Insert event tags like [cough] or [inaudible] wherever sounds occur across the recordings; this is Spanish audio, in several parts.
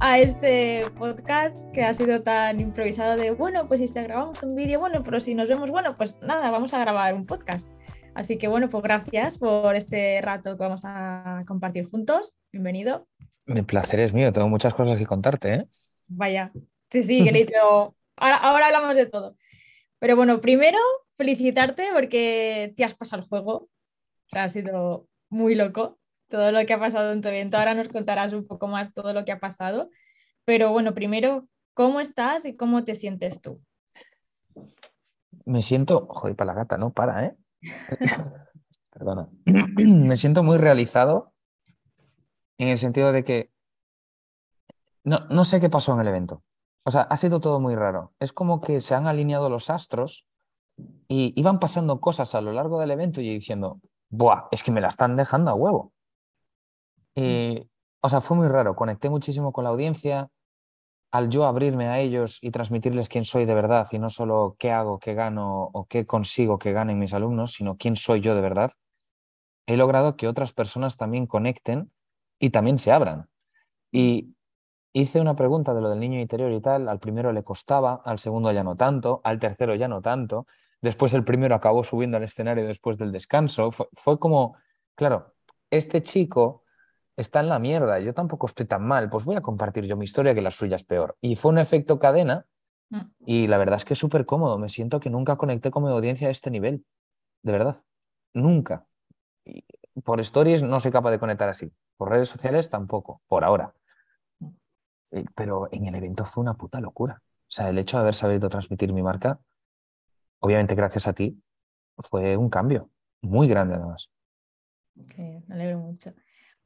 a este podcast que ha sido tan improvisado de, bueno, pues si te grabamos un vídeo, bueno, pero si nos vemos, bueno, pues nada, vamos a grabar un podcast. Así que bueno, pues gracias por este rato que vamos a compartir juntos. Bienvenido. Mi placer es mío, tengo muchas cosas que contarte, ¿eh? Vaya, sí, sí, querido. [laughs] ahora, ahora hablamos de todo. Pero bueno, primero felicitarte porque te has pasado el juego. O sea, ha sido muy loco todo lo que ha pasado en tu evento. Ahora nos contarás un poco más todo lo que ha pasado. Pero bueno, primero, ¿cómo estás y cómo te sientes tú? Me siento, joder, para la gata, no para, ¿eh? [laughs] Perdona. [clears throat] Me siento muy realizado en el sentido de que no, no sé qué pasó en el evento. O sea, ha sido todo muy raro. Es como que se han alineado los astros y iban pasando cosas a lo largo del evento y diciendo, ¡buah! Es que me la están dejando a huevo. Y, o sea, fue muy raro. Conecté muchísimo con la audiencia. Al yo abrirme a ellos y transmitirles quién soy de verdad y no solo qué hago, qué gano o qué consigo que ganen mis alumnos, sino quién soy yo de verdad, he logrado que otras personas también conecten y también se abran. Y hice una pregunta de lo del niño interior y tal. Al primero le costaba, al segundo ya no tanto, al tercero ya no tanto. Después el primero acabó subiendo al escenario después del descanso. Fue, como, claro, este chico está en la mierda, yo tampoco estoy tan mal, pues voy a compartir yo mi historia que la suya es peor. Y fue un efecto cadena mm. y la verdad es que es súper cómodo, me siento que nunca conecté con mi audiencia a este nivel, de verdad, nunca. por stories no soy capaz de conectar así, por redes sociales tampoco, por ahora. Pero en el evento fue una puta locura. O sea, el hecho de haber sabido transmitir mi marca obviamente gracias a ti, fue un cambio muy grande además. me alegro mucho.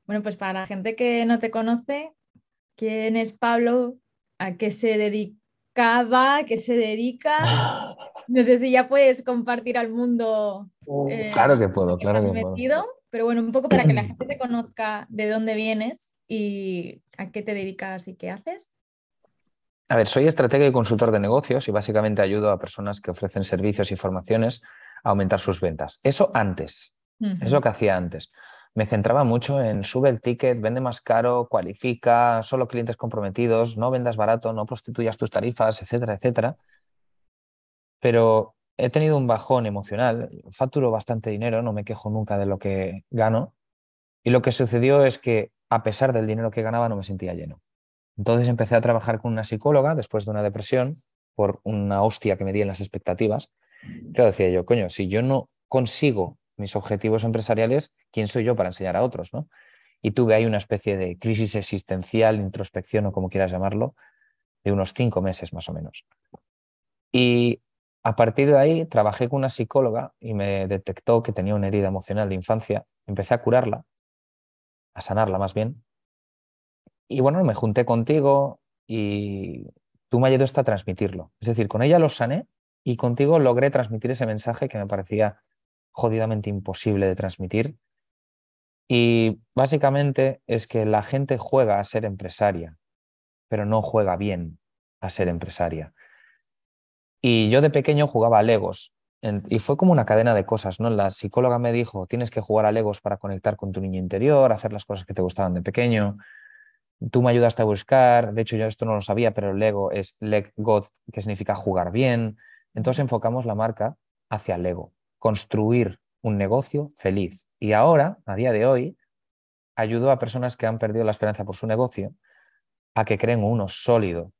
Bueno, pues para la gente que no te conoce, ¿quién es Pablo? ¿A qué se dedicaba? ¿A qué se dedica? [gasps] No sé si ya puedes compartir al mundo. Eh, claro que puedo, claro que puedo. Pero bueno, un poco para que la [clears throat] gente te conozca de dónde vienes y a qué te dedicas y qué haces. A ver, soy estratega y consultor de negocios y básicamente ayudo a personas que ofrecen servicios y formaciones a aumentar sus ventas. Eso antes, es lo que hacía antes. Me centraba mucho en sube el ticket, vende más caro, cualifica, solo clientes comprometidos, no vendas barato, no prostituyas tus tarifas, etcétera, etcétera. Pero he tenido un bajón emocional, facturo bastante dinero, no me quejo nunca de lo que gano. Y lo que sucedió es que a pesar del dinero que ganaba no me sentía lleno. Entonces empecé a trabajar con una psicóloga después de una depresión por una hostia que me di en las expectativas. Claro, decía yo, coño, si yo no consigo mis objetivos empresariales, ¿quién soy yo para enseñar a otros? ¿no? Y tuve ahí una especie de crisis existencial, introspección o como quieras llamarlo, de unos cinco meses más o menos. Y a partir de ahí trabajé con una psicóloga y me detectó que tenía una herida emocional de infancia. Empecé a curarla, a sanarla más bien, y bueno, me junté contigo y tú me ayudaste a transmitirlo. Es decir, con ella lo sané y contigo logré transmitir ese mensaje que me parecía jodidamente imposible de transmitir. Y básicamente es que la gente juega a ser empresaria, pero no juega bien a ser empresaria. Y yo de pequeño jugaba a Legos y fue como una cadena de cosas, ¿no? La psicóloga me dijo, tienes que jugar a Legos para conectar con tu niño interior, hacer las cosas que te gustaban de pequeño. Tú me ayudaste a buscar, de hecho yo esto no lo sabía, pero Lego es Leg God, que significa jugar bien. Entonces enfocamos la marca hacia Lego, construir un negocio feliz. Y ahora, a día de hoy, ayudo a personas que han perdido la esperanza por su negocio a que creen uno sólido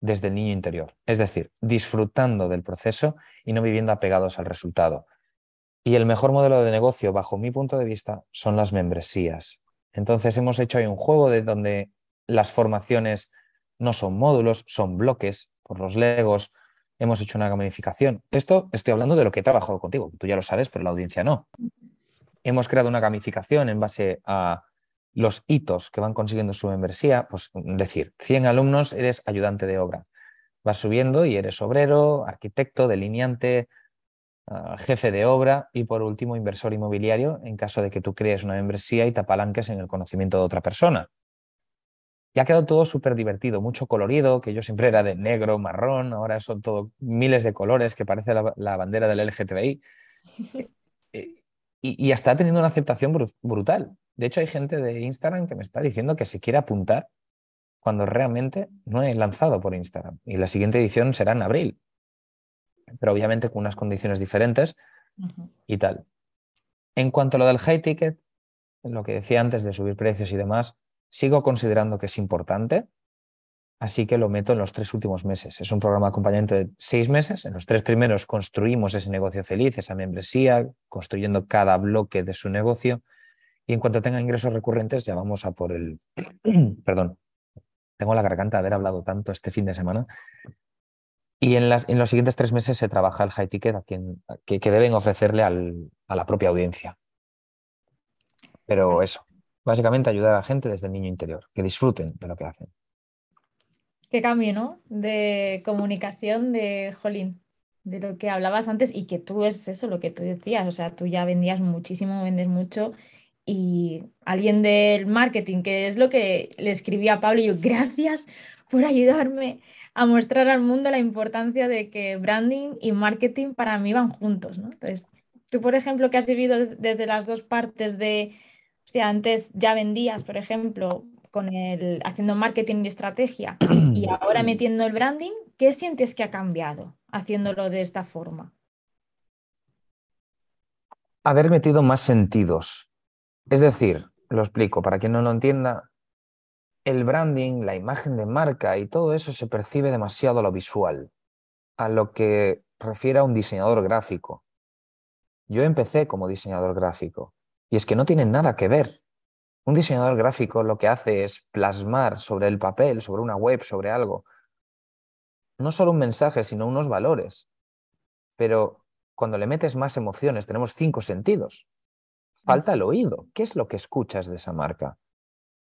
desde el niño interior, es decir, disfrutando del proceso y no viviendo apegados al resultado. Y el mejor modelo de negocio, bajo mi punto de vista, son las membresías. Entonces hemos hecho ahí un juego de donde las formaciones no son módulos, son bloques por los legos. Hemos hecho una gamificación. Esto estoy hablando de lo que he trabajado contigo, tú ya lo sabes, pero la audiencia no. Hemos creado una gamificación en base a los hitos que van consiguiendo su membresía, pues decir, 100 alumnos eres ayudante de obra. Vas subiendo y eres obrero, arquitecto, delineante, ah, jefe de obra y por último inversor inmobiliario en caso de que tú crees una membresía y te apalanques en el conocimiento de otra persona. Y ha quedado todo súper divertido, mucho colorido, que yo siempre era de negro, marrón, ahora son todo miles de colores que parece la, bandera del LGTBI. [laughs] y, y, está teniendo una aceptación brutal. De hecho, hay gente de Instagram que me está diciendo que se quiere apuntar cuando realmente no he lanzado por Instagram. Y la siguiente edición será en abril. Pero obviamente con unas condiciones diferentes y tal. En cuanto a lo del high ticket, lo que decía antes de subir precios y demás, sigo considerando que es importante, así que lo meto en los tres últimos meses. Es un programa de acompañamiento de seis meses. En los tres primeros construimos ese negocio feliz, esa membresía, construyendo cada bloque de su negocio. Y en cuanto tenga ingresos recurrentes, ya vamos a por el... [clears throat] Perdón, tengo la garganta de haber hablado tanto este fin de semana. Y en, las, en los siguientes tres meses se trabaja el high ticket a quien, que, deben ofrecerle a la propia audiencia. Pero eso, básicamente ayudar a la gente desde el niño interior, que disfruten de lo que hacen. Qué cambio, ¿no? De comunicación de Jolín, de lo que hablabas antes y que tú es eso, lo que tú decías, o sea, tú ya vendías muchísimo, vendes mucho y alguien del marketing, que es lo que le escribí a Pablo, y yo, [laughs] gracias por ayudarme a mostrar al mundo la importancia de que branding y marketing para mí van juntos, ¿no? Entonces, tú, por ejemplo, que has vivido desde las dos partes de, antes ya vendías, por ejemplo, con el haciendo marketing y estrategia y [clears throat] ahora metiendo el branding, ¿qué sientes que ha cambiado haciéndolo de esta forma? Haber metido más sentidos, es decir, lo explico, para quien no lo entienda, el branding, la imagen de marca y todo eso se percibe demasiado a lo visual, a lo que refiere a un diseñador gráfico. Yo empecé como diseñador gráfico y es que no tiene nada que ver. Un diseñador gráfico lo que hace es plasmar sobre el papel, sobre una web, sobre algo, no solo un mensaje, sino unos valores. Pero cuando le metes más emociones, tenemos cinco sentidos. Falta el oído. ¿Qué es lo que escuchas de esa marca?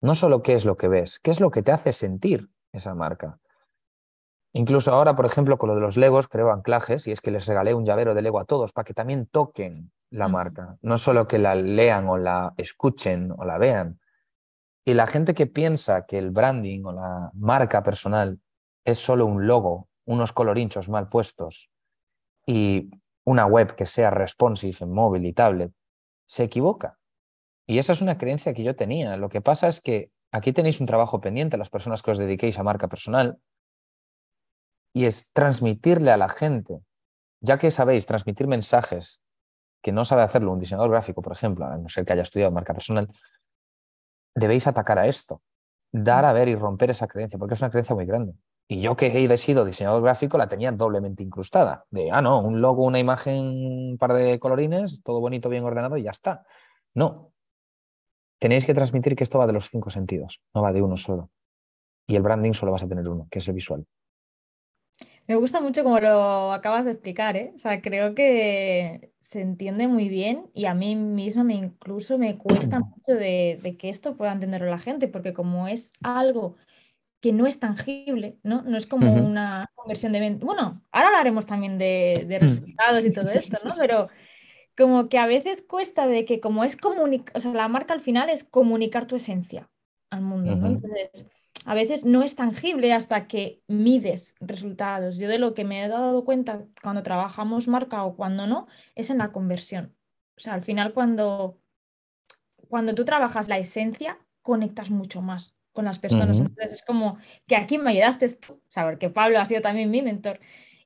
No solo qué es lo que ves, qué es lo que te hace sentir esa marca. Incluso ahora, por ejemplo, con lo de los Legos, creo anclajes, y es que les regalé un llavero de Lego a todos para que también toquen la marca, no solo que la lean o la escuchen o la vean. Y la gente que piensa que el branding o la marca personal es solo un logo, unos colorinchos mal puestos y una web que sea responsive en móvil y tablet, se equivoca. Y esa es una creencia que yo tenía. Lo que pasa es que aquí tenéis un trabajo pendiente, las personas que os dediquéis a marca personal, y es transmitirle a la gente, ya que sabéis transmitir mensajes que no sabe hacerlo un diseñador gráfico, por ejemplo, a no ser que haya estudiado marca personal, debéis atacar a esto, dar a ver y romper esa creencia, porque es una creencia muy grande. Y yo que he sido diseñador gráfico la tenía doblemente incrustada. De, ah, no, un logo, una imagen, un par de colorines, todo bonito, bien ordenado y ya está. No. Tenéis que transmitir que esto va de los cinco sentidos, no va de uno solo. Y el branding solo vas a tener uno, que es el visual. Me gusta mucho como lo acabas de explicar, ¿eh? O sea, creo que se entiende muy bien y a mí misma me incluso me cuesta [clears throat] mucho de, de que esto pueda entenderlo la gente, porque como es algo que no es tangible, ¿no? No es como una conversión de. Bueno, ahora hablaremos también de, hmm. resultados y todo esto, ¿no? Pero como que a veces cuesta de que como es comunicar, o sea, la marca al final es comunicar tu esencia al mundo, ¿no? Entonces, a veces no es tangible hasta que mides resultados. Yo de lo que me he dado cuenta cuando trabajamos marca o cuando no, es en la conversión. O sea, al final cuando, cuando tú trabajas la esencia, conectas mucho más con las personas. Entonces es como que aquí me ayudaste tú, o sea, porque Pablo ha sido también mi mentor.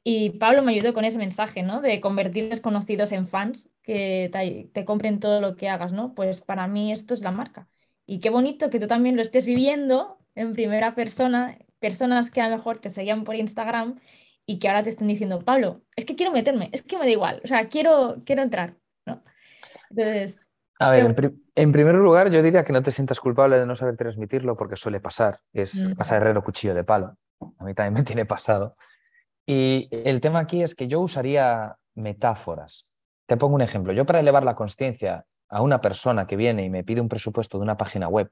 Y Pablo me ayudó con ese mensaje, ¿no? De convertir desconocidos en fans que te, compren todo lo que hagas, ¿no? Pues para mí esto es la marca. Y qué bonito que tú también lo estés viviendo en primera persona, personas que a lo mejor te seguían por Instagram y que ahora te estén diciendo, Pablo, es que quiero meterme, es que me da igual, o sea, quiero, quiero entrar, ¿no? Entonces, a ver, en, primer lugar, yo diría que no te sientas culpable de no saber transmitirlo porque suele pasar. Es pasar herrero cuchillo de palo. A mí también me tiene pasado. Y el tema aquí es que yo usaría metáforas. Te pongo un ejemplo. Yo para elevar la conciencia a una persona que viene y me pide un presupuesto de una página web,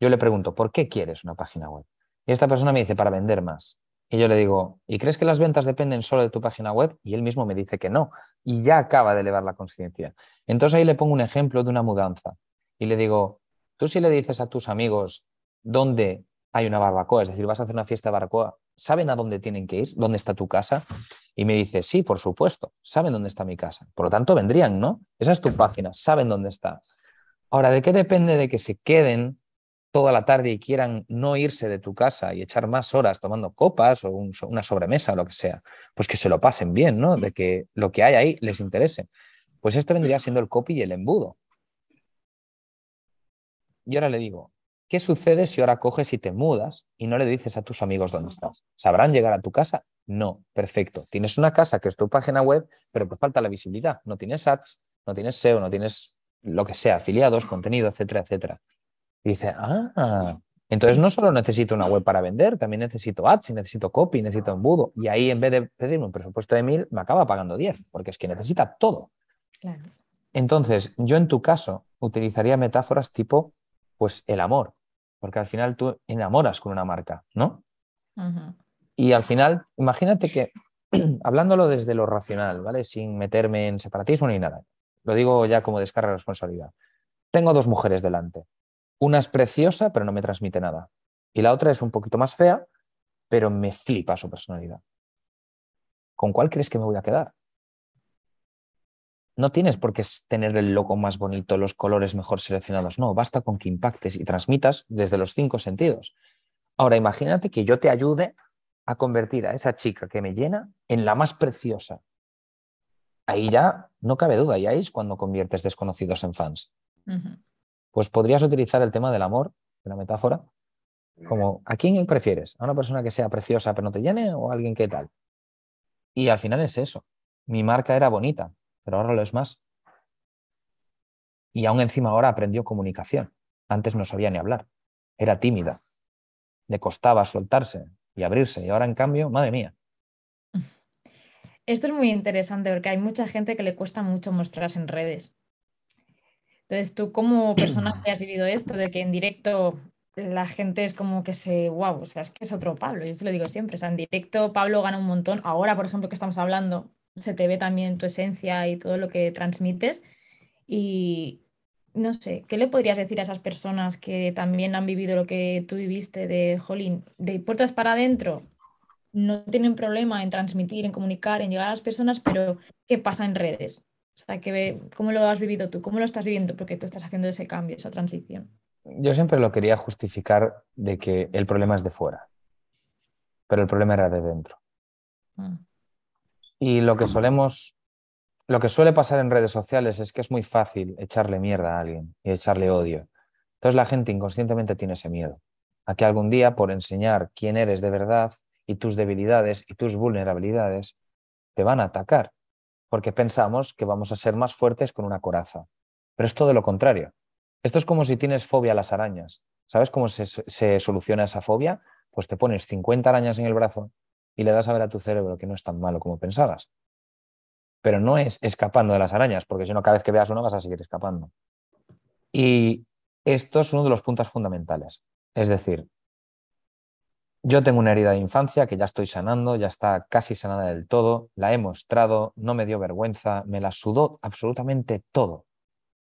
yo le pregunto, ¿por qué quieres una página web? Y esta persona me dice, para vender más. Y yo le digo, ¿y crees que las ventas dependen solo de tu página web? Y él mismo me dice que no. Y ya acaba de elevar la conciencia. Entonces ahí le pongo un ejemplo de una mudanza. Y le digo, tú si le dices a tus amigos dónde hay una barbacoa, es decir, vas a hacer una fiesta de barbacoa, ¿saben a dónde tienen que ir? ¿Dónde está tu casa? Y me dice, sí, por supuesto, saben dónde está mi casa. Por lo tanto, vendrían, ¿no? Esa es tu página, saben dónde está. Ahora, ¿de qué depende de que se queden toda la tarde y quieran no irse de tu casa y echar más horas tomando copas o una sobremesa o lo que sea, pues que se lo pasen bien, ¿no? De que lo que hay ahí les interese. Pues esto vendría siendo el copy y el embudo. Y ahora le digo, ¿qué sucede si ahora coges y te mudas y no le dices a tus amigos dónde estás? ¿Sabrán llegar a tu casa? No, perfecto. Tienes una casa que es tu página web, pero te falta la visibilidad. No tienes ads, no tienes SEO, no tienes lo que sea, afiliados, contenido, etcétera, etcétera. Y dice, ah, entonces no solo necesito una web para vender, también necesito ads, necesito copy, necesito embudo. Y ahí en vez de pedirme un presupuesto de mil, me acaba pagando 10, porque es que necesita todo. Entonces, yo en tu caso utilizaría metáforas tipo, pues el amor, porque al final tú enamoras con una marca, ¿no? Y al final, imagínate que, [clears throat] hablándolo desde lo racional, ¿vale? Sin meterme en separatismo ni nada, lo digo ya como descarga de responsabilidad. Tengo dos mujeres delante. Una es preciosa, pero no me transmite nada. Y la otra es un poquito más fea, pero me flipa su personalidad. ¿Con cuál crees que me voy a quedar? No tienes por qué tener el logo más bonito, los colores mejor seleccionados. No, basta con que impactes y transmitas desde los cinco sentidos. Ahora, imagínate que yo te ayude a convertir a esa chica que me llena en la más preciosa. Ahí ya no cabe duda, ya es cuando conviertes desconocidos en fans. Pues podrías utilizar el tema del amor, de la metáfora, como ¿a quién prefieres? ¿A una persona que sea preciosa pero no te llene o a alguien que tal? Y al final es eso. Mi marca era bonita, pero ahora lo es más. Y aún encima ahora aprendió comunicación. Antes no sabía ni hablar. Era tímida. Le costaba soltarse y abrirse. Y ahora, en cambio, madre mía. [laughs] Esto es muy interesante porque hay mucha gente que le cuesta mucho mostrarse en redes. Entonces, tú como persona que has vivido esto, de que en directo la gente es como que se, wow, o sea, es que es otro Pablo, yo te lo digo siempre, o sea, en directo Pablo gana un montón. Ahora, por ejemplo, que estamos hablando, se te ve también tu esencia y todo lo que transmites. Y no sé, ¿qué le podrías decir a esas personas que también han vivido lo que tú viviste de, jolín, de puertas para adentro? No tienen problema en transmitir, en comunicar, en llegar a las personas, pero ¿qué pasa en redes? O sea, que, ¿cómo lo has vivido tú? ¿Cómo lo estás viviendo? Porque tú estás haciendo ese cambio, esa transición. Yo siempre lo quería justificar de que el problema es de fuera, pero el problema era de dentro. Mm. Y lo que solemos, lo que suele pasar en redes sociales es que es muy fácil echarle mierda a alguien y echarle odio. Entonces la gente inconscientemente tiene ese miedo a que algún día por enseñar quién eres de verdad y tus debilidades y tus vulnerabilidades te van a atacar, porque pensamos que vamos a ser más fuertes con una coraza. Pero es todo lo contrario. Esto es como si tienes fobia a las arañas. ¿Sabes cómo se, se soluciona esa fobia? Pues te pones 50 arañas en el brazo y le das a ver a tu cerebro que no es tan malo como pensabas. Pero no es escapando de las arañas, porque si no, cada vez que veas uno vas a seguir escapando. Y esto es uno de los puntos fundamentales. Es decir, yo tengo una herida de infancia que ya estoy sanando, ya está casi sanada del todo, la he mostrado, no me dio vergüenza, me la sudó absolutamente todo.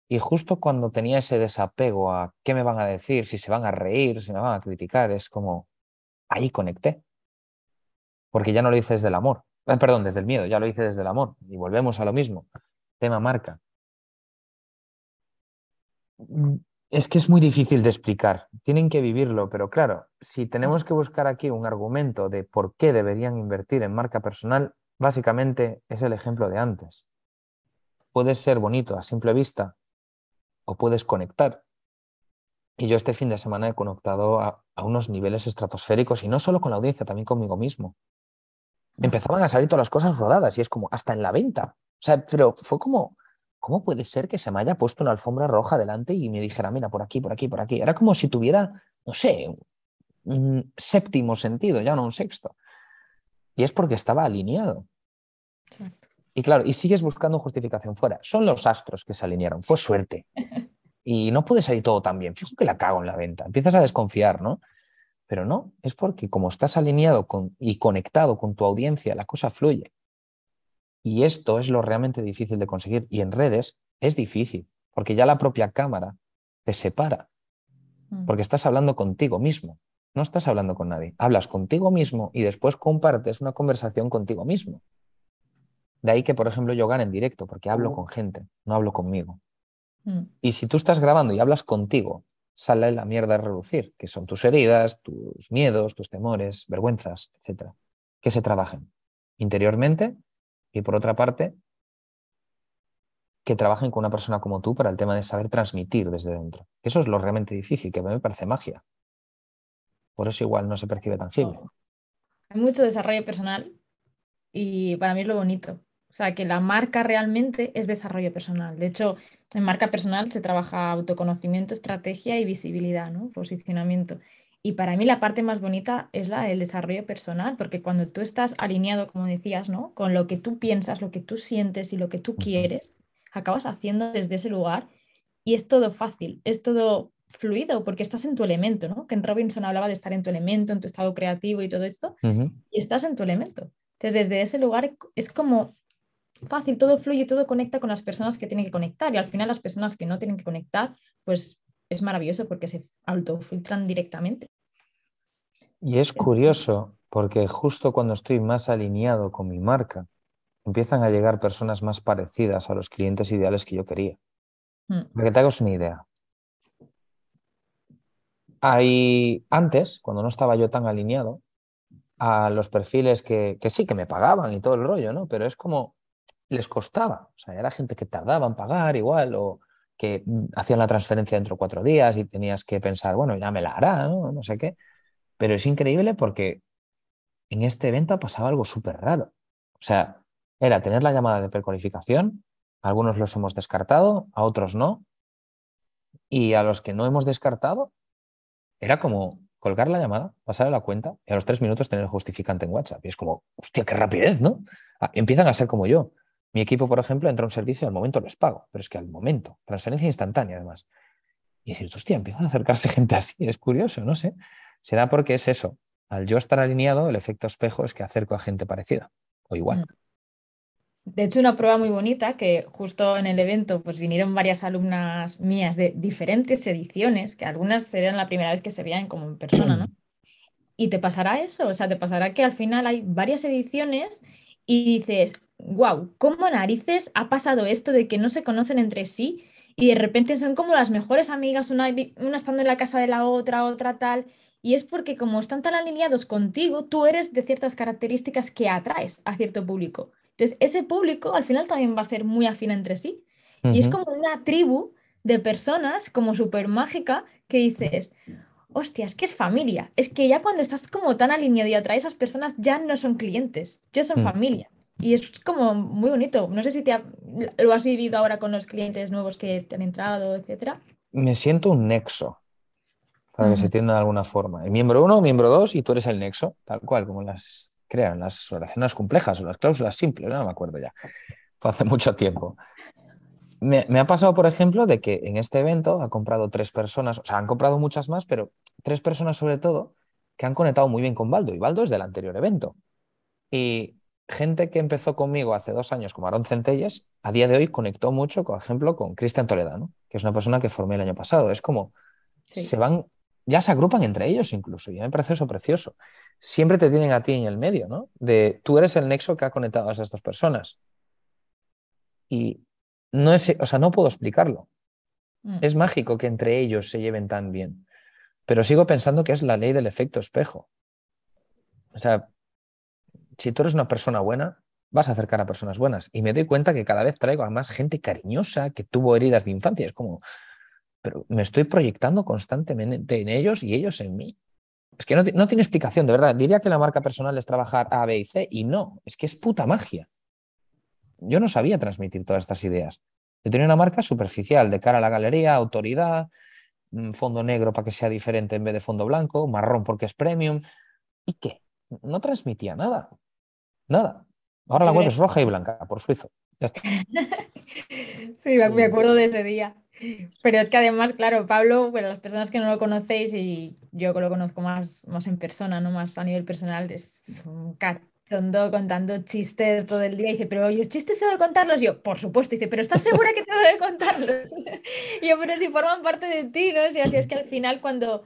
Y justo cuando tenía ese desapego a qué me van a decir, si se van a reír, si me van a criticar, es como ahí conecté porque ya no lo hice desde el amor, eh, perdón, desde el miedo, ya lo hice desde el amor. Y volvemos a lo mismo, tema marca. Es que es muy difícil de explicar, tienen que vivirlo, pero claro, si tenemos que buscar aquí un argumento de por qué deberían invertir en marca personal, básicamente es el ejemplo de antes. Puedes ser bonito a simple vista o puedes conectar. Y yo este fin de semana he conectado a, a unos niveles estratosféricos y no solo con la audiencia, también conmigo mismo empezaban a salir todas las cosas rodadas y es como hasta en la venta. O sea, pero fue como, ¿cómo puede ser que se me haya puesto una alfombra roja delante y me dijera, mira, por aquí, por aquí, por aquí? Era como si tuviera, no sé, un séptimo sentido, ya no un sexto. Y es porque estaba alineado. Y claro, y sigues buscando justificación fuera. Son los astros que se alinearon, fue suerte. [laughs] Y no puede salir todo tan bien. Fijo que la cago en la venta. Empiezas a desconfiar, ¿no? Pero no, es porque como estás alineado con, y conectado con tu audiencia, la cosa fluye. Y esto es lo realmente difícil de conseguir. Y en redes es difícil, porque ya la propia cámara te separa, mm. porque estás hablando contigo mismo, no estás hablando con nadie. Hablas contigo mismo y después compartes una conversación contigo mismo. De ahí que, por ejemplo, yo gane en directo, porque hablo con gente, no hablo conmigo. Mm. Y si tú estás grabando y hablas contigo sale la mierda a reducir, que son tus heridas, tus miedos, tus temores, vergüenzas, etc. Que se trabajen interiormente y por otra parte, que trabajen con una persona como tú para el tema de saber transmitir desde dentro. Eso es lo realmente difícil, que a mí me parece magia. Por eso igual no se percibe tangible. Hay mucho desarrollo personal y para mí es lo bonito. O sea, que la marca realmente es desarrollo personal. De hecho, en marca personal se trabaja autoconocimiento, estrategia y visibilidad, ¿no? Posicionamiento. Y para mí la parte más bonita es la del desarrollo personal, porque cuando tú estás alineado, como decías, ¿no? Con lo que tú piensas, lo que tú sientes y lo que tú quieres, acabas haciendo desde ese lugar y es todo fácil, es todo fluido porque estás en tu elemento, ¿no? Ken Robinson hablaba de estar en tu elemento, en tu estado creativo y todo esto, y estás en tu elemento. Entonces, desde ese lugar es como fácil, todo fluye, todo conecta con las personas que tienen que conectar y al final las personas que no tienen que conectar, pues es maravilloso porque se autofiltran directamente. Y es curioso porque justo cuando estoy más alineado con mi marca, empiezan a llegar personas más parecidas a los clientes ideales que yo quería. Hmm. Para que te hagas una idea. Hay, antes, cuando no estaba yo tan alineado, a los perfiles que, que sí, que me pagaban y todo el rollo, ¿no? Pero es como les costaba. O sea, era gente que tardaba en pagar igual o que hacían la transferencia dentro de cuatro días y tenías que pensar, bueno, ya me la hará, ¿no? No sé qué. Pero es increíble porque en este evento ha pasado algo súper raro. O sea, era tener la llamada de precualificación, algunos los hemos descartado, a otros no. Y a los que no hemos descartado, era como colgar la llamada, pasar a la cuenta y a los tres minutos tener el justificante en WhatsApp. Y es como, hostia, qué rapidez, ¿no? Ah, empiezan a ser como yo. Mi equipo, por ejemplo, entra a un servicio al momento les pago, pero es que al momento, transferencia instantánea además. Y decir, hostia, empiezan a acercarse [laughs] gente así, es curioso, no sé. Será porque es eso. Al yo estar alineado, el efecto espejo es que acerco a gente parecida o igual. Mm. De hecho, una prueba muy bonita que justo en el evento pues vinieron varias alumnas mías de diferentes ediciones, que algunas serían la primera vez que se veían como en persona, ¿no? [clears throat] Y te pasará eso, o sea, te pasará que al final hay varias ediciones y dices, wow, ¿cómo narices ha pasado esto de que no se conocen entre sí y de repente son como las mejores amigas, una, una estando en la casa de la otra, otra tal? Y es porque como están tan alineados contigo, tú eres de ciertas características que atraes a cierto público. Entonces, ese público al final también va a ser muy afín entre sí. Y es como una tribu de personas como súper mágica que dices, hostia, es que es familia. Es que ya cuando estás como tan alineado y atraes a esas personas, ya no son clientes, ya son mm. familia. Y es como muy bonito. No sé si te lo has vivido ahora con los clientes nuevos que te han entrado, etcétera. Me siento un nexo, para que se entienda de alguna forma. El miembro uno, miembro dos, y tú eres el nexo, tal cual, como las crean, las oraciones complejas o las cláusulas simples, no me acuerdo ya. Fue hace mucho tiempo. Me, me, ha pasado, por ejemplo, de que en este evento ha comprado tres personas, o sea, han comprado muchas más, pero tres personas sobre todo que han conectado muy bien con Baldo, y Baldo es del anterior evento. Y gente que empezó conmigo hace dos años como Aaron Centelles, a día de hoy conectó mucho, por ejemplo, con Cristian Toledano, que es una persona que formé el año pasado. Es como, se van, ya se agrupan entre ellos incluso, y me parece eso precioso. Siempre te tienen a ti en el medio, ¿no? De tú eres el nexo que ha conectado a esas dos personas. Y no es, o sea, no puedo explicarlo. Mm. Es mágico que entre ellos se lleven tan bien. Pero sigo pensando que es la ley del efecto espejo. O sea, si tú eres una persona buena, vas a acercar a personas buenas. Y me doy cuenta que cada vez traigo a más gente cariñosa que tuvo heridas de infancia. Es como, pero me estoy proyectando constantemente en ellos y ellos en mí. Es que no, no tiene explicación, de verdad. Diría que la marca personal es trabajar A, B y C y no, es que es puta magia. Yo no sabía transmitir todas estas ideas. Yo tenía una marca superficial de cara a la galería, autoridad, mm, fondo negro para que sea diferente en vez de fondo blanco, marrón porque es premium. ¿Y qué? No transmitía nada. Nada. Ahora la web es roja y blanca, por suizo. [laughs] sí, me acuerdo de ese día. Pero es que además, claro, Pablo, bueno, las personas que no lo conocéis y yo que lo conozco más, más en persona, no más a nivel personal, es un cachondo contando chistes todo el día. Y dice, pero yo chistes tengo de contarlos. yo, por supuesto. dice, pero ¿estás segura que tengo de contarlos? [laughs] y yo, pero si forman parte de ti, ¿no? Y así es que al final cuando...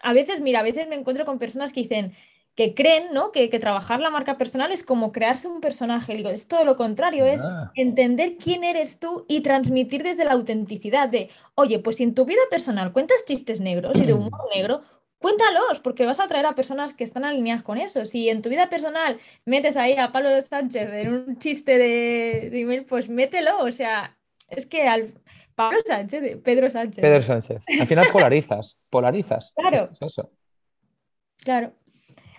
A veces, mira, a veces me encuentro con personas que dicen, que creen ¿no? que, trabajar la marca personal es como crearse un personaje. Digo, es todo lo contrario, es ah. entender quién eres tú y transmitir desde la autenticidad de, oye, pues si en tu vida personal cuentas chistes negros y de humor [clears throat] negro, cuéntalos, porque vas a atraer a personas que están alineadas con eso. Si en tu vida personal metes ahí a Pablo Sánchez en un chiste de, email, pues mételo. O sea, es que al Pablo Sánchez, Pedro Sánchez. Pedro Sánchez. Al final polarizas, polarizas. Claro. Es eso. Claro.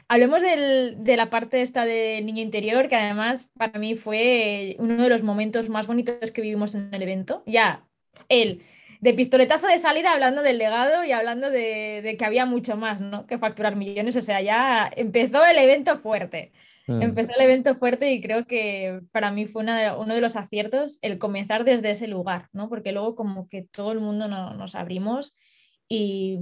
Hablemos de la parte esta del niño interior, que además para mí fue uno de los momentos más bonitos que vivimos en el evento. Ya, él, de pistoletazo de salida, hablando del legado y hablando de, que había mucho más, ¿no? Que facturar millones. O sea, ya empezó el evento fuerte. Mm. Empezó el evento fuerte y creo que para mí fue uno de los aciertos el comenzar desde ese lugar, ¿no? Porque luego como que todo el mundo nos abrimos y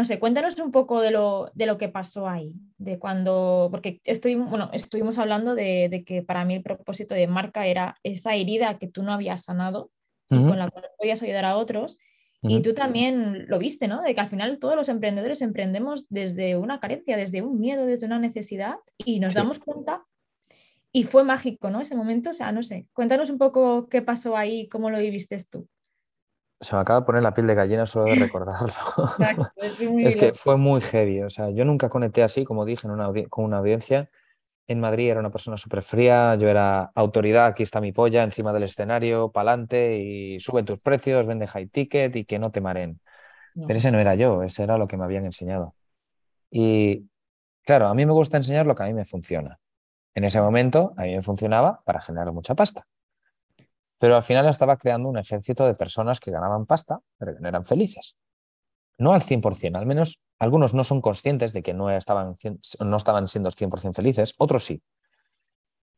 no sé, cuéntanos un poco de lo, de lo que pasó ahí, de cuando, porque estoy, bueno, estuvimos hablando de, que para mí el propósito de marca era esa herida que tú no habías sanado y con la cual podías ayudar a otros. Y tú también lo viste, ¿no? De que al final todos los emprendedores emprendemos desde una carencia, desde un miedo, desde una necesidad y nos damos cuenta y fue mágico, ¿no? Ese momento, o sea, no sé, cuéntanos un poco qué pasó ahí, cómo lo viviste tú se me acaba de poner la piel de gallina solo de recordarlo. [laughs] es, que fue muy heavy. O sea, yo nunca conecté así, como dije, en una con una audiencia. En Madrid era una persona súper fría, yo era autoridad, aquí está mi polla, encima del escenario, pa'lante y sube tus precios, vende high ticket y que no te maren. Pero ese no era yo, ese era lo que me habían enseñado. Y claro, a mí me gusta enseñar lo que a mí me funciona. En ese momento a mí me funcionaba para generar mucha pasta. Pero al final estaba creando un ejército de personas que ganaban pasta, pero que no eran felices. No al 100%, al menos algunos no son conscientes de que no estaban, no estaban siendo 100% felices, otros sí.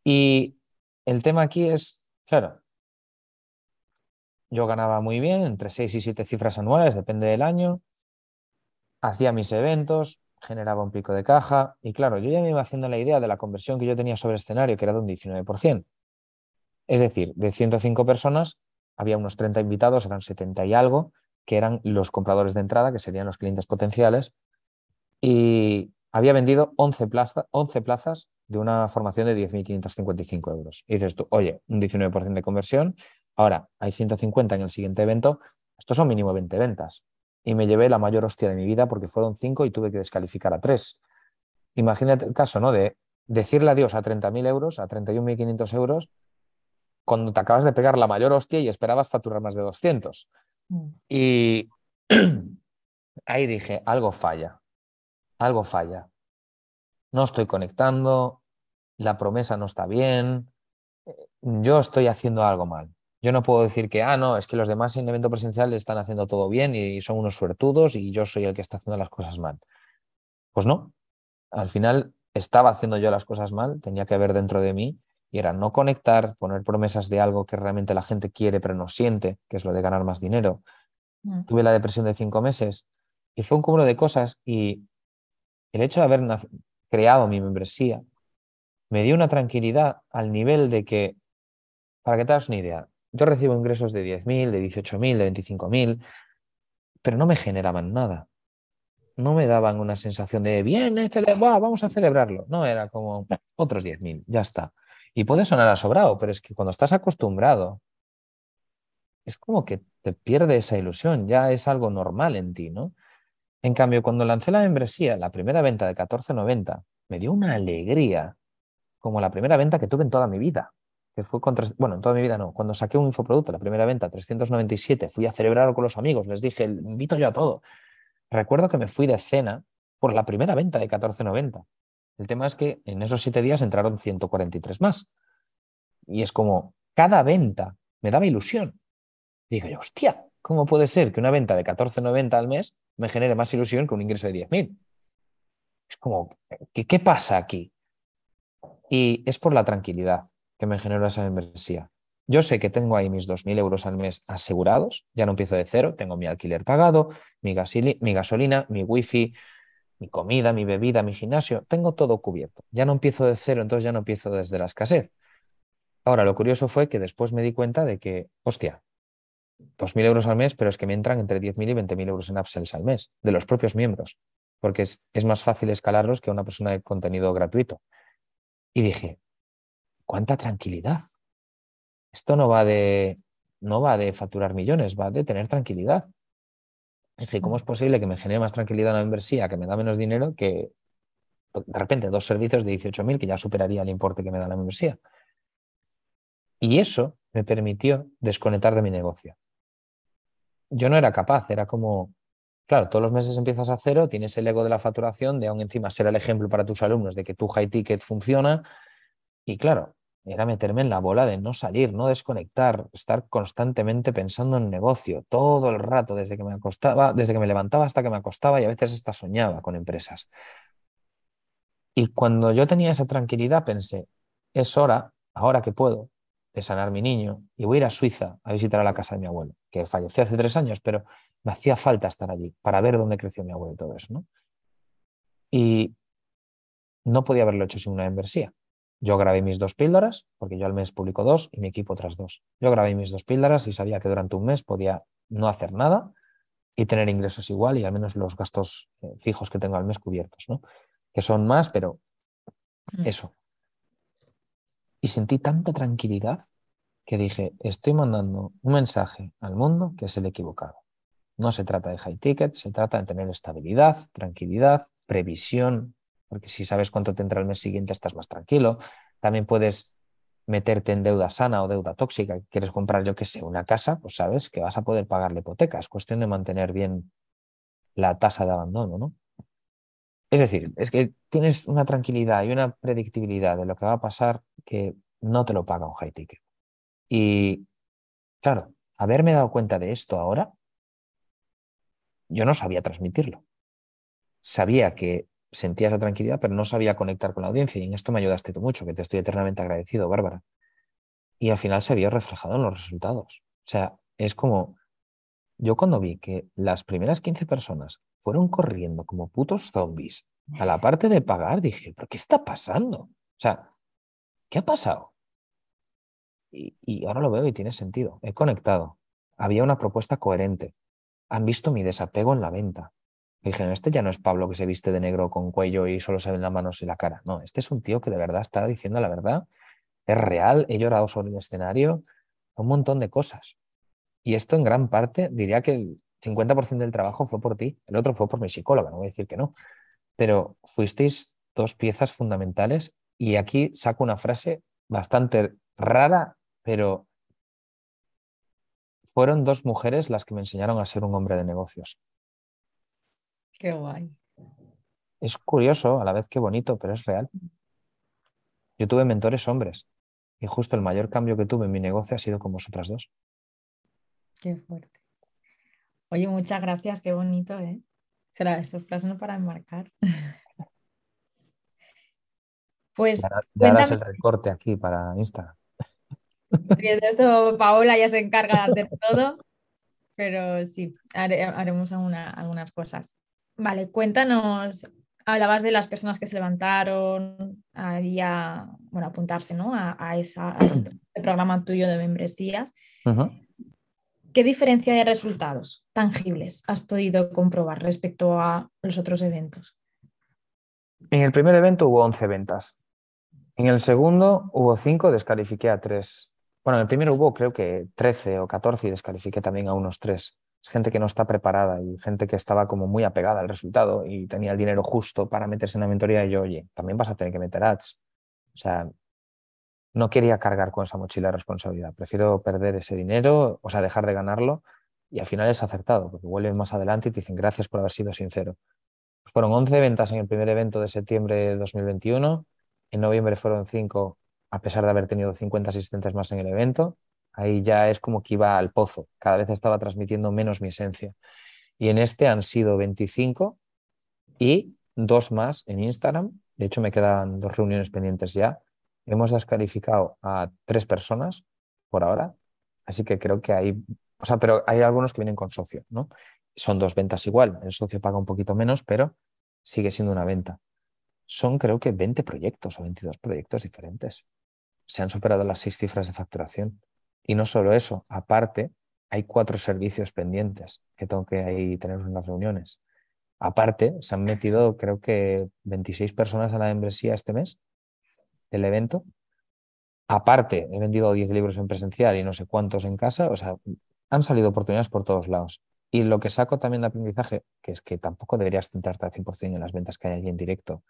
Y el tema aquí es, claro, yo ganaba muy bien, entre 6 y 7 cifras anuales, depende del año, hacía mis eventos, generaba un pico de caja y claro, yo ya me iba haciendo la idea de la conversión que yo tenía sobre escenario, que era de un 19%. Es decir, de 105 personas, había unos 30 invitados, eran 70 y algo, que eran los compradores de entrada, que serían los clientes potenciales, y había vendido 11, plazas de una formación de 10.555 euros. Y dices tú, oye, un 19% de conversión, ahora hay 150 en el siguiente evento, estos son mínimo 20 ventas. Y me llevé la mayor hostia de mi vida porque fueron 5 y tuve que descalificar a 3. Imagínate el caso, ¿no? De decirle adiós a 30.000 euros, a 31.500 euros, cuando te acabas de pegar la mayor hostia y esperabas facturar más de 200. Mm. Y [clears throat] ahí dije, algo falla, algo falla. No estoy conectando, la promesa no está bien, yo estoy haciendo algo mal. Yo no puedo decir que, ah, no, es que los demás en evento presencial están haciendo todo bien y son unos suertudos y yo soy el que está haciendo las cosas mal. Pues no, al final estaba haciendo yo las cosas mal, tenía que haber dentro de mí y era no conectar, poner promesas de algo que realmente la gente quiere pero no siente, que es lo de ganar más dinero. Mm. Tuve la depresión de cinco meses y fue un cúmulo de cosas y el hecho de haber creado mi membresía me dio una tranquilidad al nivel de que, para que te hagas una idea, yo recibo ingresos de 10.000, de 18.000, de 25.000, pero no me generaban nada. No me daban una sensación de, bien, este vamos a celebrarlo. No, era como otros 10.000, ya está. Y puede sonar a sobrado, pero es que cuando estás acostumbrado, es como que te pierde esa ilusión, ya es algo normal en ti, ¿no? En cambio, cuando lancé la membresía, la primera venta de 14.90, me dio una alegría, como la primera venta que tuve en toda mi vida, que fue con bueno, en toda mi vida no, cuando saqué un infoproducto, la primera venta, 397, fui a celebrarlo con los amigos, les dije, invito yo a todo. Recuerdo que me fui de cena por la primera venta de 14.90 el tema es que en esos siete días entraron 143 más. Y es como, cada venta me daba ilusión. digo yo, hostia, ¿cómo puede ser que una venta de 14,90 al mes me genere más ilusión que un ingreso de 10.000? Es como, ¿qué, ¿qué pasa aquí? Y es por la tranquilidad que me generó esa membresía. Yo sé que tengo ahí mis 2.000 euros al mes asegurados, ya no empiezo de cero, tengo mi alquiler pagado, mi, mi gasolina, mi wifi, mi comida, mi bebida, mi gimnasio, tengo todo cubierto. Ya no empiezo de cero, entonces ya no empiezo desde la escasez. Ahora, lo curioso fue que después me di cuenta de que, hostia, 2.000 euros al mes, pero es que me entran entre 10.000 y 20.000 euros en upsells al mes, de los propios miembros. porque es, es más fácil escalarlos que una persona de contenido gratuito. Y dije, ¿cuánta tranquilidad? Esto no va de, no va de facturar millones, va de tener tranquilidad. Dije, ¿cómo es posible que me genere más tranquilidad una membresía que me da menos dinero que de repente dos servicios de 18.000 que ya superaría el importe que me da la membresía? Y eso me permitió desconectar de mi negocio. Yo no era capaz, era como, claro, todos los meses empiezas a cero, tienes el ego de la facturación, de aún encima ser el ejemplo para tus alumnos de que tu high ticket funciona. Y claro, era meterme en la bola de no salir, no desconectar, estar constantemente pensando en negocio, todo el rato, desde que me acostaba, desde que me levantaba hasta que me acostaba y a veces hasta soñaba con empresas. Y cuando yo tenía esa tranquilidad pensé, es hora, ahora que puedo, de sanar mi niño y voy a ir a Suiza a visitar a la casa de mi abuelo, que falleció hace tres años, pero me hacía falta estar allí para ver dónde creció mi abuelo y todo eso. ¿no? Y no podía haberlo hecho sin una inversión. Yo grabé mis dos píldoras, porque yo al mes publico dos y mi equipo otras dos. Yo grabé mis dos píldoras y sabía que durante un mes podía no hacer nada y tener ingresos igual y al menos los gastos eh, fijos que tengo al mes cubiertos, ¿no? Que son más, pero mm. eso. Y sentí tanta tranquilidad que dije, estoy mandando un mensaje al mundo que es el equivocado. No se trata de high ticket, se trata de tener estabilidad, tranquilidad, previsión, porque si sabes cuánto te entra el mes siguiente estás más tranquilo. También puedes meterte en deuda sana o deuda tóxica. Quieres comprar, yo qué sé, una casa, pues sabes que vas a poder pagar la hipoteca. Es cuestión de mantener bien la tasa de abandono, ¿no? Es decir, es que tienes una tranquilidad y una predictibilidad de lo que va a pasar que no te lo paga un high ticket. Y claro, haberme dado cuenta de esto ahora, yo no sabía transmitirlo. Sabía que sentía esa tranquilidad, pero no sabía conectar con la audiencia y en esto me ayudaste tú mucho, que te estoy eternamente agradecido, Bárbara. Y al final se vio reflejado en los resultados. O sea, es como, yo cuando vi que las primeras 15 personas fueron corriendo como putos zombies a la parte de pagar, dije, ¿pero qué está pasando? O sea, ¿qué ha pasado? Y, y ahora lo veo y tiene sentido. He conectado. Había una propuesta coherente. Han visto mi desapego en la venta dijeron, este ya no es Pablo que se viste de negro con cuello y solo se ven las manos y la cara. No, este es un tío que de verdad está diciendo la verdad. Es real, he llorado sobre el escenario, un montón de cosas. Y esto en gran parte diría que el 50% del trabajo fue por ti, el otro fue por mi psicóloga, no voy a decir que no. Pero fuisteis dos piezas fundamentales y aquí saco una frase bastante rara, pero fueron dos mujeres las que me enseñaron a ser un hombre de negocios. Qué guay. Es curioso, a la vez que bonito, pero es real. Yo tuve mentores hombres y justo el mayor cambio que tuve en mi negocio ha sido con vosotras dos. Qué fuerte. Oye, muchas gracias, qué bonito, ¿eh? Será estos no para enmarcar. [laughs] Pues. Ya, harás el recorte aquí para Instagram. Esto Paola ya se encarga de hacer todo, pero sí, haremos algunas cosas. Vale, cuéntanos, hablabas de las personas que se levantaron ahí a, bueno, apuntarse ¿no? a, esa, este programa tuyo de membresías. ¿Qué diferencia de resultados tangibles has podido comprobar respecto a los otros eventos? En el primer evento hubo 11 ventas. En el segundo hubo 5, descalifiqué a 3. Bueno, en el primero hubo creo que 13 o 14 y descalifiqué también a unos 3 es gente que no está preparada y gente que estaba como muy apegada al resultado y tenía el dinero justo para meterse en la mentoría y yo, oye, también vas a tener que meter ads. O sea, no quería cargar con esa mochila de responsabilidad. Prefiero perder ese dinero, o sea, dejar de ganarlo y al final es acertado, porque vuelven más adelante y te dicen gracias por haber sido sincero. fueron 11 ventas en el primer evento de septiembre de 2021. En noviembre fueron 5, a pesar de haber tenido 50 asistentes más en el evento. Ahí ya es como que iba al pozo, cada vez estaba transmitiendo menos mi esencia. Y en este han sido 25 y dos más en Instagram. De hecho, me quedan dos reuniones pendientes ya. Hemos descalificado a tres personas por ahora, así que creo que hay, o sea, pero hay algunos que vienen con socio, ¿no? Son dos ventas igual, el socio paga un poquito menos, pero sigue siendo una venta. Son creo que 20 proyectos o 22 proyectos diferentes. Se han superado las seis cifras de facturación. Y no solo eso, aparte, hay cuatro servicios pendientes que tengo que ahí tener en las reuniones. Aparte, se han metido creo que 26 personas a la membresía este mes del evento. Aparte, he vendido 10 libros en presencial y no sé cuántos en casa. O sea, han salido oportunidades por todos lados. Y lo que saco también de aprendizaje, que es que tampoco deberías centrarte al 100% en las ventas que hay allí en directo,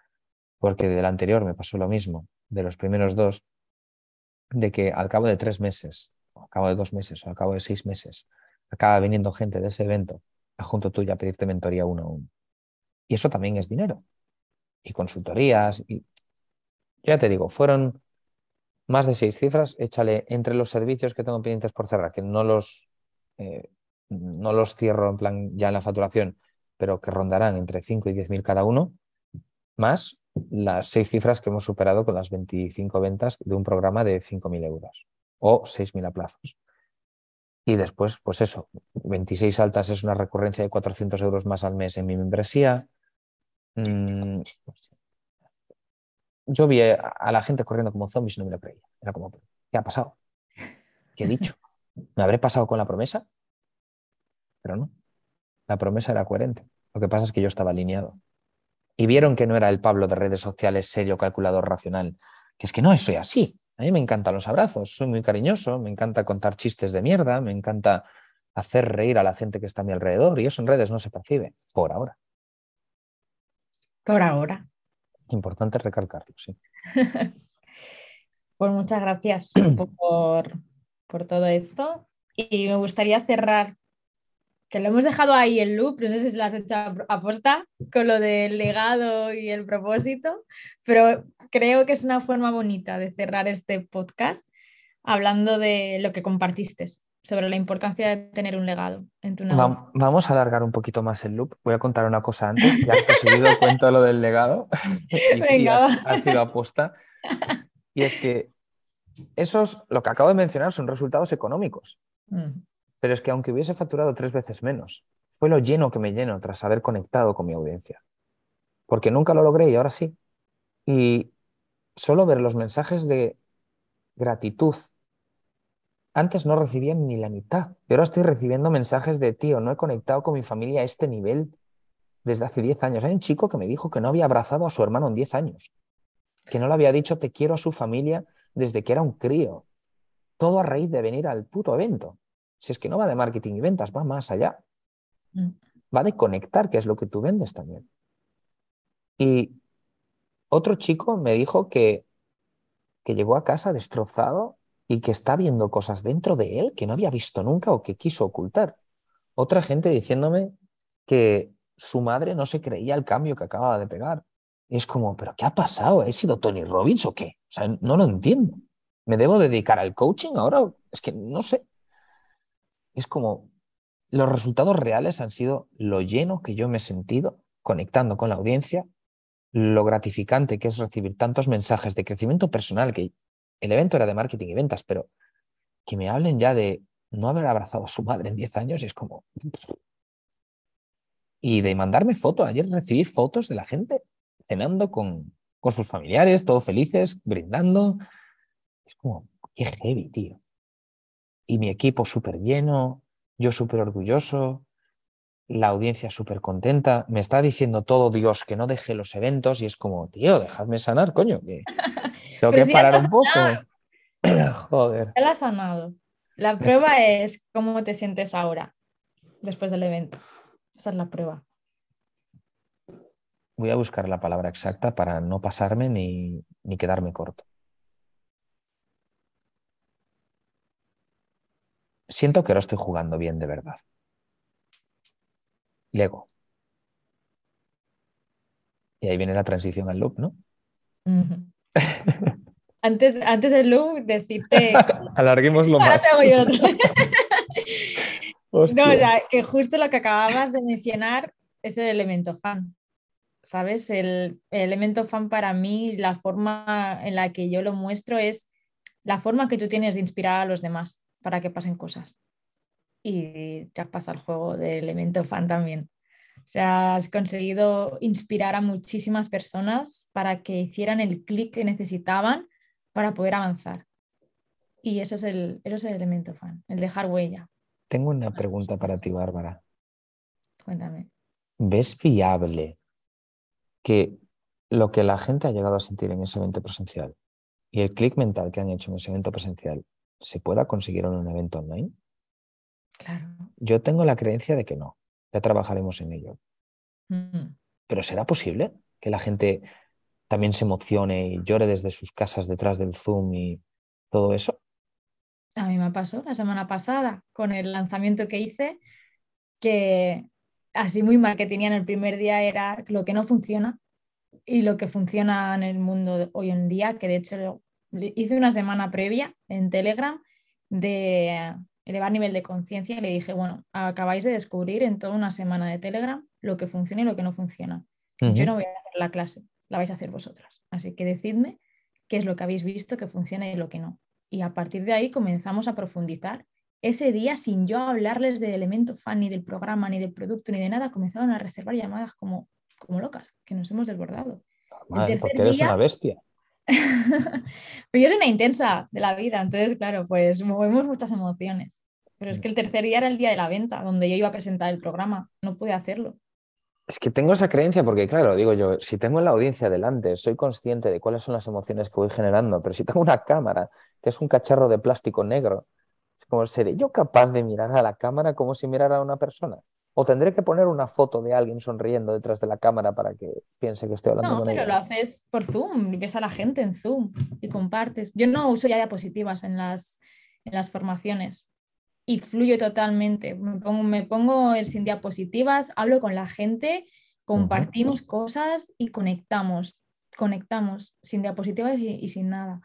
porque del anterior me pasó lo mismo, de los primeros dos, de que al cabo de tres meses, o al cabo de dos meses, o al cabo de seis meses, acaba viniendo gente de ese evento a junto tuya a pedirte mentoría uno a uno. Y eso también es dinero. Y consultorías. Y ya te digo, fueron más de seis cifras. Échale entre los servicios que tengo pendientes por cerrar, que no los, eh, no los cierro en plan ya en la facturación, pero que rondarán entre 5 y 10 mil cada uno, más las seis cifras que hemos superado con las 25 ventas de un programa de 5.000 euros o 6.000 a plazos. Y después, pues eso, 26 altas es una recurrencia de 400 euros más al mes en mi membresía, Mm, yo vi a la gente corriendo como zombies y no me lo creía. Era como, ¿qué ha pasado? ¿Qué he dicho? ¿Me habré pasado con la promesa? Pero no. La promesa era coherente. Lo que pasa es que yo estaba alineado. Y vieron que no era el Pablo de redes sociales serio, calculador, racional. Que es que no soy así. A mí me encantan los abrazos, soy muy cariñoso, me encanta contar chistes de mierda, me encanta hacer reír a la gente que está a mi alrededor y eso en redes no se percibe, por ahora. Por ahora. Importante recalcarlo, sí. [laughs] pues muchas gracias [clears throat] por, por todo esto. Y me gustaría cerrar, que lo hemos dejado ahí en loop, no sé si lo has hecho aposta con lo del legado y el propósito, pero creo que es una forma bonita de cerrar este podcast hablando de lo que compartiste sobre la importancia de tener un legado en tu Vamos a alargar un poquito más el loop. Voy a contar una cosa antes, ya que he seguido [laughs] cuento lo del legado. [laughs] y sí, ha, sido aposta. Y es que esos, lo que acabo de mencionar, son resultados económicos. Mm. Pero es que aunque hubiese facturado tres veces menos, fue lo lleno que me lleno tras haber conectado con mi audiencia. Porque nunca lo logré y ahora sí. Y solo ver los mensajes de gratitud antes no recibían ni la mitad. Y ahora estoy recibiendo mensajes de, tío, no he conectado con mi familia a este nivel desde hace 10 años. Hay un chico que me dijo que no había abrazado a su hermano en 10 años, que no le había dicho te quiero a su familia desde que era un crío. Todo a raíz de venir al puto evento. Si es que no va de marketing y ventas, va más allá. Mm. Va de conectar, que es lo que tú vendes también. Y otro chico me dijo que, que llegó a casa destrozado y que está viendo cosas dentro de él que no había visto nunca o que quiso ocultar. Otra gente diciéndome que su madre no se creía el cambio que acababa de pegar. Y es como, ¿pero qué ha pasado? ¿He sido Tony Robbins o qué? O sea, no lo entiendo. ¿Me debo dedicar al coaching ahora? Es que no sé. Es como, los resultados reales han sido lo lleno que yo me he sentido conectando con la audiencia, lo gratificante que es recibir tantos mensajes de crecimiento personal que el evento era de marketing y ventas, pero que me hablen ya de no haber abrazado a su madre en 10 años es como... Y de mandarme fotos. Ayer recibí fotos de la gente cenando con, con sus familiares, todos felices, brindando. Es como, qué heavy, tío. Y mi equipo súper lleno, yo súper orgulloso, la audiencia súper contenta. Me está diciendo todo Dios que no deje los eventos y es como, tío, dejadme sanar, coño, que [laughs] tengo que parar un poco. [clears throat] Joder. Ya la has sanado. La prueba es cómo te sientes ahora, después del evento. Esa es la prueba. Voy a buscar la palabra exacta para no pasarme ni, ni quedarme corto. Siento que ahora estoy jugando bien de verdad. Lego. Y ahí viene la transición al loop, ¿no? [laughs] antes, antes del loop, decirte. [laughs] Alarguémoslo más. [laughs] no, que justo lo que acababas de mencionar es el elemento fan. ¿Sabes? El, el, elemento fan para mí, la forma en la que yo lo muestro es la forma que tú tienes de inspirar a los demás para que pasen cosas y te has pasado el juego de elemento fan también. O sea, has conseguido inspirar a muchísimas personas para que hicieran el clic que necesitaban para poder avanzar. Y eso es, el, eso es el elemento fan, el dejar huella. Tengo una pregunta para ti, Bárbara. Cuéntame. ¿ves viable que lo que la gente ha llegado a sentir en ese evento presencial y el clic mental que han hecho en ese evento presencial se pueda conseguir en un evento online? Claro. Yo tengo la creencia de que no. Ya trabajaremos en ello. Mm. Pero ¿será posible que la gente también se emocione y llore desde sus casas detrás del Zoom y todo eso? A mí me pasó la semana pasada con el lanzamiento que hice, que así muy mal que tenía en el primer día era lo que no funciona y lo que funciona en el mundo hoy en día, que de hecho hice una semana previa en Telegram de elevar nivel de conciencia y le dije, bueno, acabáis de descubrir en toda una semana de Telegram lo que funciona y lo que no funciona. Yo no voy a hacer la clase, la vais a hacer vosotras. Así que decidme qué es lo que habéis visto que funciona y lo que no. Y a partir de ahí comenzamos a profundizar. Ese día, sin yo hablarles del elemento fan, ni del programa, ni del producto, ni de nada, comenzaron a reservar llamadas como, como locas, que nos hemos desbordado. Madre, porque eres una bestia. [laughs] Pero yo soy una intensa de la vida, entonces, claro, pues movemos muchas emociones. Pero es que el tercer día era el día de la venta, donde yo iba a presentar el programa, no pude hacerlo. Es que tengo esa creencia porque, claro, digo yo, si tengo la audiencia delante, soy consciente de cuáles son las emociones que voy generando, pero si tengo una cámara, que es un cacharro de plástico negro, es como, ¿seré yo capaz de mirar a la cámara como si mirara a una persona? ¿O tendré que poner una foto de alguien sonriendo detrás de la cámara para que piense que estoy hablando con ella? No, pero lo haces por Zoom, ves a la gente en Zoom y compartes. Yo no uso ya diapositivas en las, en las formaciones y fluyo totalmente. Me pongo, me pongo sin diapositivas, hablo con la gente, compartimos cosas y conectamos. Conectamos sin diapositivas y sin nada.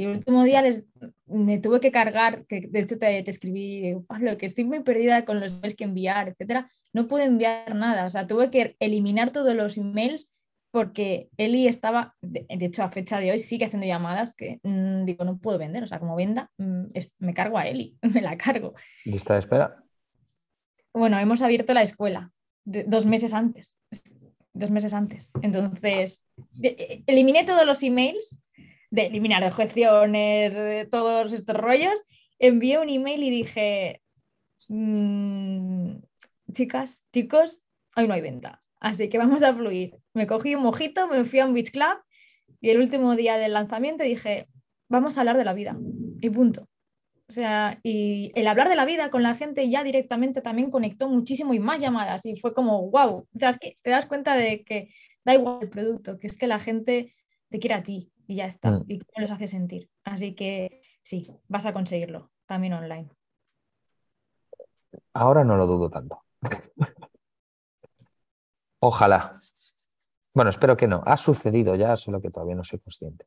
Y el último día les, me tuve que cargar, que de hecho te, te escribí, Pablo, que estoy muy perdida con los emails que enviar, etcétera. No pude enviar nada, o sea, tuve que eliminar todos los emails porque Eli estaba, de, hecho a fecha de hoy sigue haciendo llamadas que mm, digo, no puedo vender, o sea, como venda, mm, me cargo a Eli, [laughs] me la cargo. ¿Lista de espera? Bueno, hemos abierto la escuela dos meses antes, dos meses antes. Entonces, e, eliminé todos los emails de eliminar objeciones, de todos estos rollos, envié un email y dije, mm, chicas, chicos, hoy no hay venta, así que vamos a fluir. Me cogí un mojito, me fui a un beach club y el último día del lanzamiento dije, vamos a hablar de la vida y punto. O sea, y el hablar de la vida con la gente ya directamente también conectó muchísimo y más llamadas y fue como, wow, o es que te das cuenta de que da igual el producto, que es que la gente te quiere a ti, y ya está. Mm. Y cómo los hace sentir. Así que sí, vas a conseguirlo también online. Ahora no lo dudo tanto. Ojalá. Bueno, espero que no. Ha sucedido ya, solo que todavía no soy consciente.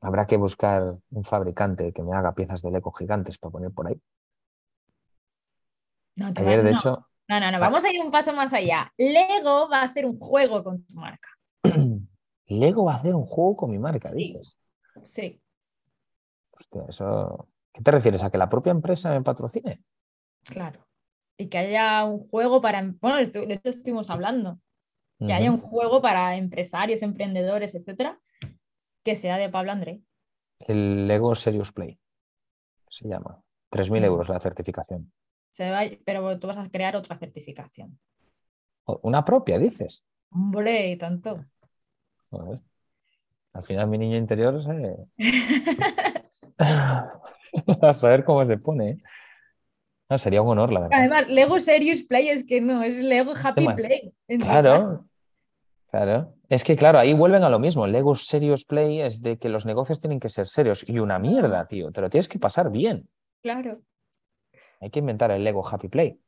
Habrá que buscar un fabricante que me haga piezas de Lego gigantes para poner por ahí. No, Ayer, de hecho. No, no, no, vamos a ir un paso más allá. Lego va a hacer un juego con tu marca. [clears throat] Lego va a hacer un juego con mi marca, dices. Sí. Hostia, eso. ¿Qué te refieres? ¿A que la propia empresa me patrocine? Claro. Y que haya un juego para. Bueno, de esto estuvimos hablando. Que haya un juego para empresarios, emprendedores, etcétera, que sea de Pablo André. El Lego Serious Play se llama. 3.000 euros la certificación. Se va, pero tú vas a crear otra certificación. ¿Una propia, dices? Hombre, y tanto. Al final mi niño interior [laughs] a saber cómo se pone. ¿eh? sería un honor, la verdad. Además, Lego Serious Play es que no, es Lego Happy Play. Claro, claro. Es que, claro, ahí vuelven a lo mismo. Lego Serious Play es de que los negocios tienen que ser serios. Y una mierda, tío. Te lo tienes que pasar bien. Claro. Hay que inventar el Lego Happy Play.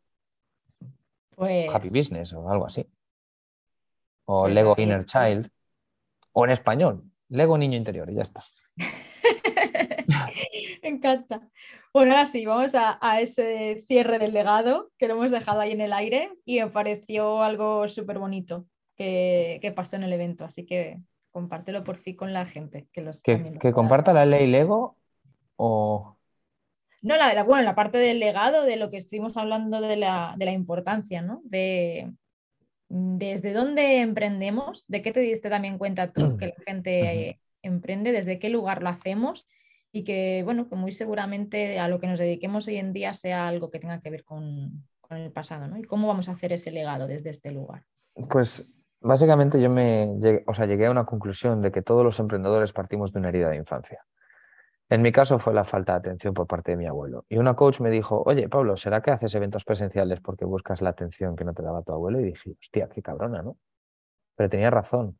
Pues... Happy Business o algo así. O pues Lego Inner Child. O en español, Lego Niño Interior y ya está. [laughs] Me encanta. Bueno, ahora sí, vamos a, ese cierre del legado que lo hemos dejado ahí en el aire y me pareció algo súper bonito que, pasó en el evento. Así que compártelo por fin con la gente. Que, los que, comparta la ley Lego o... No, la, la, bueno, la parte del legado, de lo que estuvimos hablando de la, de la importancia, ¿no? De, desde dónde emprendemos, de qué te diste también cuenta tú que la [clears throat] gente emprende, desde qué lugar lo hacemos y que, bueno, que muy seguramente a lo que nos dediquemos hoy en día sea algo que tenga que ver con, con el pasado, ¿no? ¿Y cómo vamos a hacer ese legado desde este lugar? Pues básicamente yo me llegué, o sea, llegué a una conclusión de que todos los emprendedores partimos de una herida de infancia. En mi caso fue la falta de atención por parte de mi abuelo. Y una coach me dijo, oye, Pablo, ¿será que haces eventos presenciales porque buscas la atención que no te daba tu abuelo? Y dije, hostia, qué cabrona, ¿no? Pero tenía razón.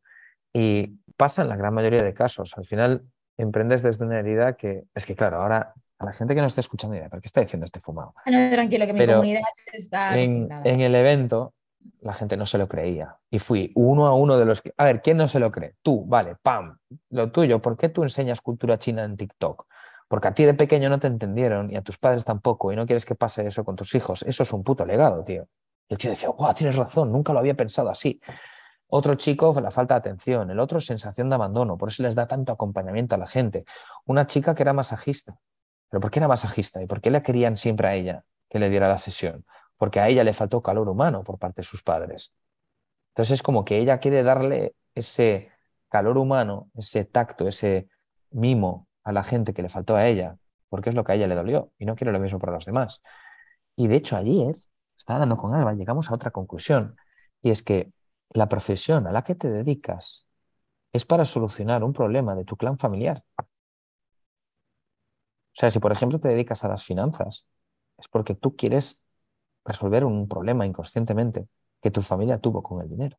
Y pasa en la gran mayoría de casos. Al final emprendes desde una herida que, es que claro, ahora a la gente que no está escuchando, ¿por qué está diciendo este fumado? Ah, no, tranquilo, que mi comunidad está en, en el evento la gente no se lo creía. Y fui uno a uno de los que... A ver, ¿quién no se lo cree? Tú, vale, pam, lo tuyo. ¿Por qué tú enseñas cultura china en TikTok? Porque a ti de pequeño no te entendieron y a tus padres tampoco y no quieres que pase eso con tus hijos. Eso es un puto legado, tío. Y el tío decía, guau, tienes razón, nunca lo había pensado así. Otro chico, la falta de atención. El otro, sensación de abandono. Por eso les da tanto acompañamiento a la gente. Una chica que era masajista. ¿Pero por qué era masajista? ¿Y por qué le querían siempre a ella que le diera la sesión? Porque a ella le faltó calor humano por parte de sus padres. Entonces es como que ella quiere darle ese calor humano, ese tacto, ese mimo a la gente que le faltó a ella, porque es lo que a ella le dolió y no quiere lo mismo para los demás. Y de hecho ayer, estaba hablando con Alba, llegamos a otra conclusión, y es que la profesión a la que te dedicas es para solucionar un problema de tu clan familiar. O sea, si por ejemplo te dedicas a las finanzas, es porque tú quieres resolver un problema inconscientemente que tu familia tuvo con el dinero.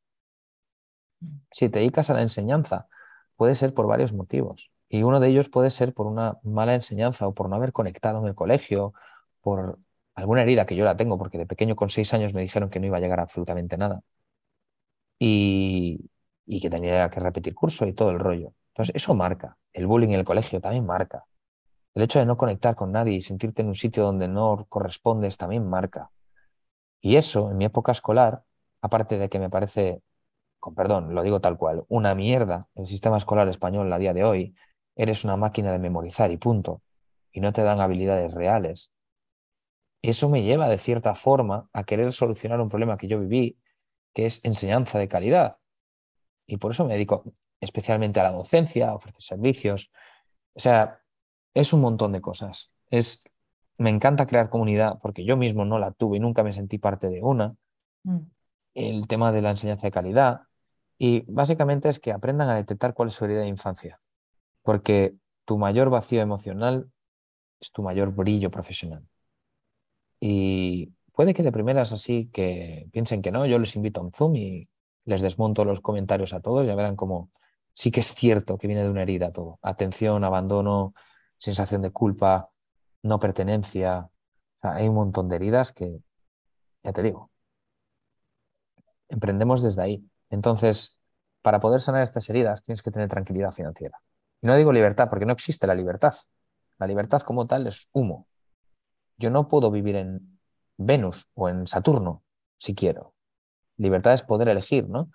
Si te dedicas a la enseñanza, puede ser por varios motivos. Y uno de ellos puede ser por una mala enseñanza o por no haber conectado en el colegio, por alguna herida que yo la tengo, porque de pequeño con seis años me dijeron que no iba a llegar absolutamente nada. Y, y que tenía que repetir curso y todo el rollo. Entonces, eso marca. El bullying en el colegio también marca. El hecho de no conectar con nadie y sentirte en un sitio donde no correspondes también marca. Y eso, en mi época escolar, aparte de que me parece, con perdón, lo digo tal cual, una mierda el sistema escolar español a día de hoy, eres una máquina de memorizar y punto, y no te dan habilidades reales. Eso me lleva de cierta forma a querer solucionar un problema que yo viví, que es enseñanza de calidad. Y por eso me dedico especialmente a la docencia, a ofrecer servicios. O sea, es un montón de cosas. Es me encanta crear comunidad porque yo mismo no la tuve y nunca me sentí parte de una. Mm. El tema de la enseñanza de calidad. Y básicamente es que aprendan a detectar cuál es su herida de infancia. Porque tu mayor vacío emocional es tu mayor brillo profesional. Y puede que de primeras así que piensen que no, yo les invito a un Zoom y les desmonto los comentarios a todos, ya verán como sí que es cierto que viene de una herida todo. Atención, abandono, sensación de culpa, no pertenencia. hay un montón de heridas que, ya te digo, emprendemos desde ahí. Entonces, para poder sanar estas heridas tienes que tener tranquilidad financiera. Y no digo libertad, porque no existe la libertad. La libertad como tal es humo. Yo no puedo vivir en Venus o en Saturno si quiero. Libertad es poder elegir, ¿no?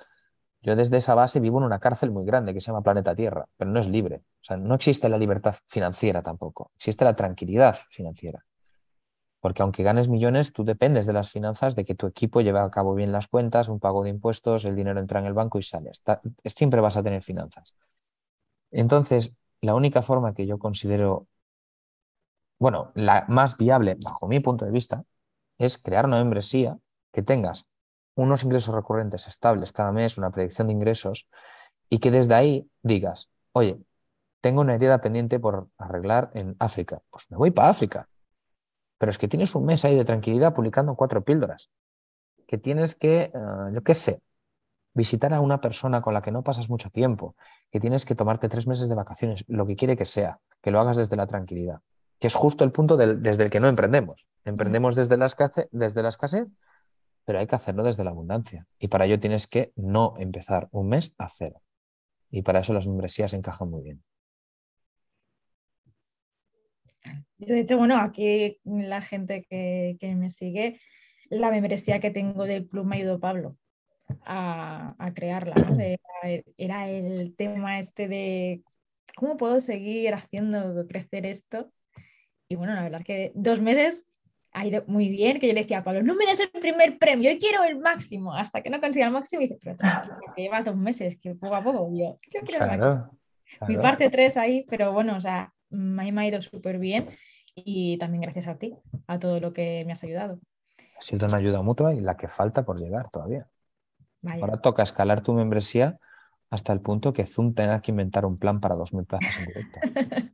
Yo desde esa base vivo en una cárcel muy grande que se llama Planeta Tierra, pero no es libre. O sea, no existe la libertad financiera tampoco, existe la tranquilidad financiera. Porque aunque ganes millones, tú dependes de las finanzas, de que tu equipo lleve a cabo bien las cuentas, un pago de impuestos, el dinero entra en el banco y sale. siempre vas a tener finanzas. Entonces, la única forma que yo considero, bueno, la más viable, bajo mi punto de vista, es crear una membresía que tengas unos ingresos recurrentes estables cada mes, una predicción de ingresos, y que desde ahí digas, oye, tengo una herida pendiente por arreglar en África, pues me voy para África. Pero es que tienes un mes ahí de tranquilidad publicando cuatro píldoras, que tienes que, eh, yo qué sé, visitar a una persona con la que no pasas mucho tiempo, que tienes que tomarte tres meses de vacaciones, lo que quiere que sea, que lo hagas desde la tranquilidad, que es justo el punto desde el que no emprendemos. Emprendemos desde la, escasez, desde la escasez pero hay que hacerlo desde la abundancia. Y para ello tienes que no empezar un mes a cero. Y para eso las membresías encajan muy bien. De hecho, bueno, aquí la gente que, me sigue, la membresía que tengo del club me ayudó Pablo a, crearla. Era el tema este de cómo puedo seguir haciendo crecer esto. Y bueno, la verdad es que dos meses ha ido muy bien, que yo le decía a Pablo, no me des el primer premio, yo quiero el máximo, hasta que no consiga el máximo, y dice, pero [laughs] que lleva dos meses, que poco a poco, yo, yo quiero el máximo. Mi parte tres ahí, pero bueno, o sea, a mí me ha ido súper bien y también gracias a ti, a todo lo que me has ayudado. Ha sido una ayuda mutua y la que falta por llegar todavía. Ahora toca escalar tu membresía hasta el punto que Zoom tenga que inventar un plan para 2.000 plazas en directo. [laughs]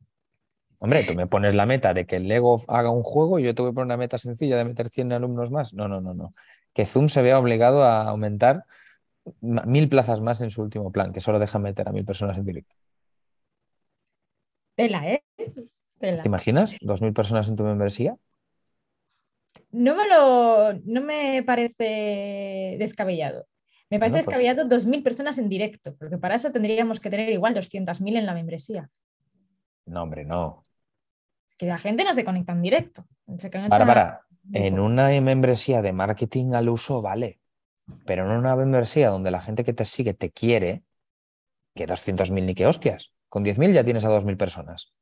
Hombre, tú me pones la meta de que el Lego haga un juego y yo te voy a poner una meta sencilla de meter 100 alumnos más. No, no, no, no. Que Zoom se vea obligado a aumentar mil plazas más en su último plan, que solo deja meter a mil personas en directo. Tela, ¿eh? ¿Te imaginas? ¿Dos mil personas en tu membresía? No me lo. No me parece descabellado. Me parece pues descabellado dos mil personas en directo, porque para eso tendríamos que tener igual 200.000 en la membresía. No, hombre, no. Que la gente no se conecta en directo. para, para. En una membresía de marketing al uso, vale. Pero en una membresía donde la gente que te sigue te quiere, que 200.000 ni que hostias. Con 10.000 ya tienes a 2.000 personas.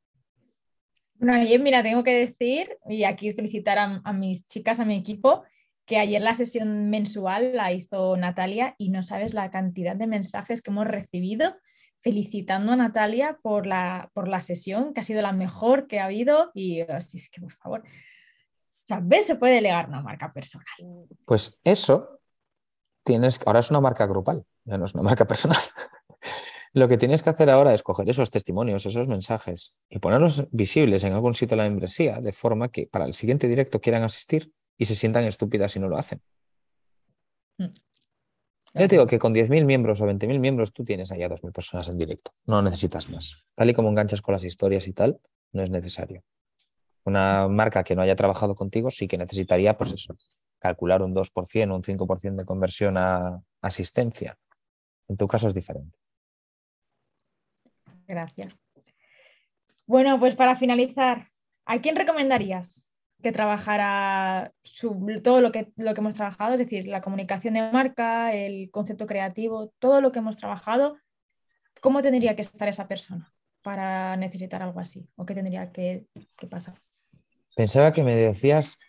Bueno, ayer, mira, tengo que decir, y aquí felicitar a, mis chicas, a mi equipo, que ayer la sesión mensual la hizo Natalia y no sabes la cantidad de mensajes que hemos recibido felicitando a Natalia por la, por la sesión, que ha sido la mejor que ha habido. Y así es que, por favor, ¿sabes? Se puede delegar una marca personal. Pues eso tienes, ahora es una marca grupal, ya no es una marca personal. [laughs] Lo que tienes que hacer ahora es coger esos testimonios, esos mensajes y ponerlos visibles en algún sitio de la membresía, de forma que para el siguiente directo quieran asistir y se sientan estúpidas si no lo hacen. Yo te digo que con 10.000 miembros o 20.000 miembros tú tienes allá 2.000 personas en directo. No necesitas más. Tal y como enganchas con las historias y tal, no es necesario. Una marca que no haya trabajado contigo sí que necesitaría, pues eso, calcular un 2%, un 5% de conversión a asistencia. En tu caso es diferente. Gracias. Bueno, pues para finalizar, ¿a quién recomendarías que trabajara todo lo que, lo que hemos trabajado? Es decir, la comunicación de marca, el concepto creativo, todo lo que hemos trabajado. ¿Cómo tendría que estar esa persona para necesitar algo así? ¿O qué tendría que, pasar? Pensaba que me decías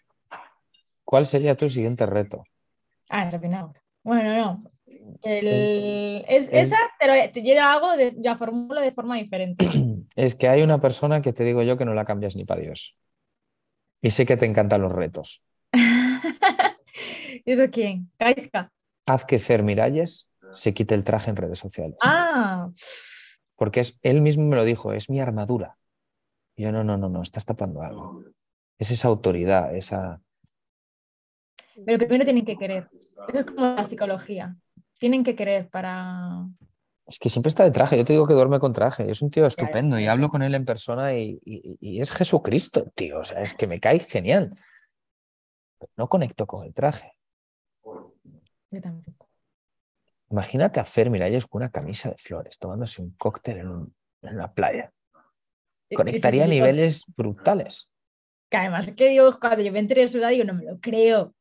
cuál sería tu siguiente reto. Ah, es Bueno, no. es, esa, pero yo hago, de, yo formulo de forma diferente. [clears throat] Es que hay una persona que te digo yo que no la cambias ni para Dios. Y sé que te encantan los retos. [laughs] ¿Eso quién? Kaizka. Haz que Cer Miralles se quite el traje en redes sociales. Ah. Porque es, él mismo me lo dijo, es mi armadura. Y yo, no, no, no, no, estás tapando algo. Es esa autoridad, esa... Pero primero tienen que querer. Eso es como la psicología. Tienen que querer para... Es que siempre está de traje. Yo te digo que duerme con traje. Es un tío estupendo y hablo con él en persona y, es Jesucristo, tío. O sea, es que me cae genial. no conecto con el traje. Yo tampoco. Imagínate a Fer Miralles con una camisa de flores, tomándose un cóctel en, en una playa. Conectaría a niveles brutales. Que además que digo, cuando yo me enteré de su edad, digo, no me lo creo. O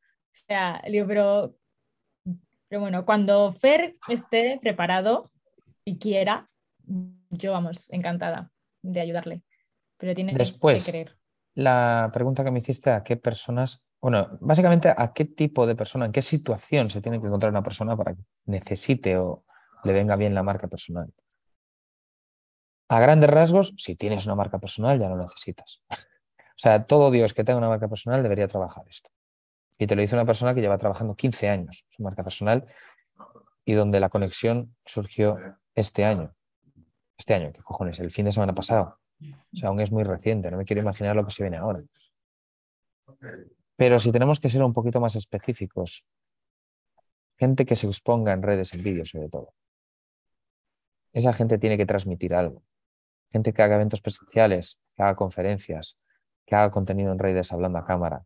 sea, digo, pero, pero bueno, cuando Fer esté preparado y quiera, yo vamos, encantada de ayudarle. Pero tiene Después, que querer. La pregunta que me hiciste, ¿a qué personas, bueno, básicamente a qué tipo de persona, en qué situación se tiene que encontrar una persona para que necesite o le venga bien la marca personal? A grandes rasgos, si tienes una marca personal ya no necesitas. [laughs] O sea, todo Dios que tenga una marca personal debería trabajar esto. Y te lo dice una persona que lleva trabajando 15 años su marca personal y donde la conexión surgió este año. Este año, ¿qué cojones? El fin de semana pasado. O sea, aún es muy reciente, no me quiero imaginar lo que se viene ahora. Pero si tenemos que ser un poquito más específicos, gente que se exponga en redes, en vídeos sobre todo. Esa gente tiene que transmitir algo. Gente que haga eventos presenciales, que haga conferencias, que haga contenido en redes hablando a cámara.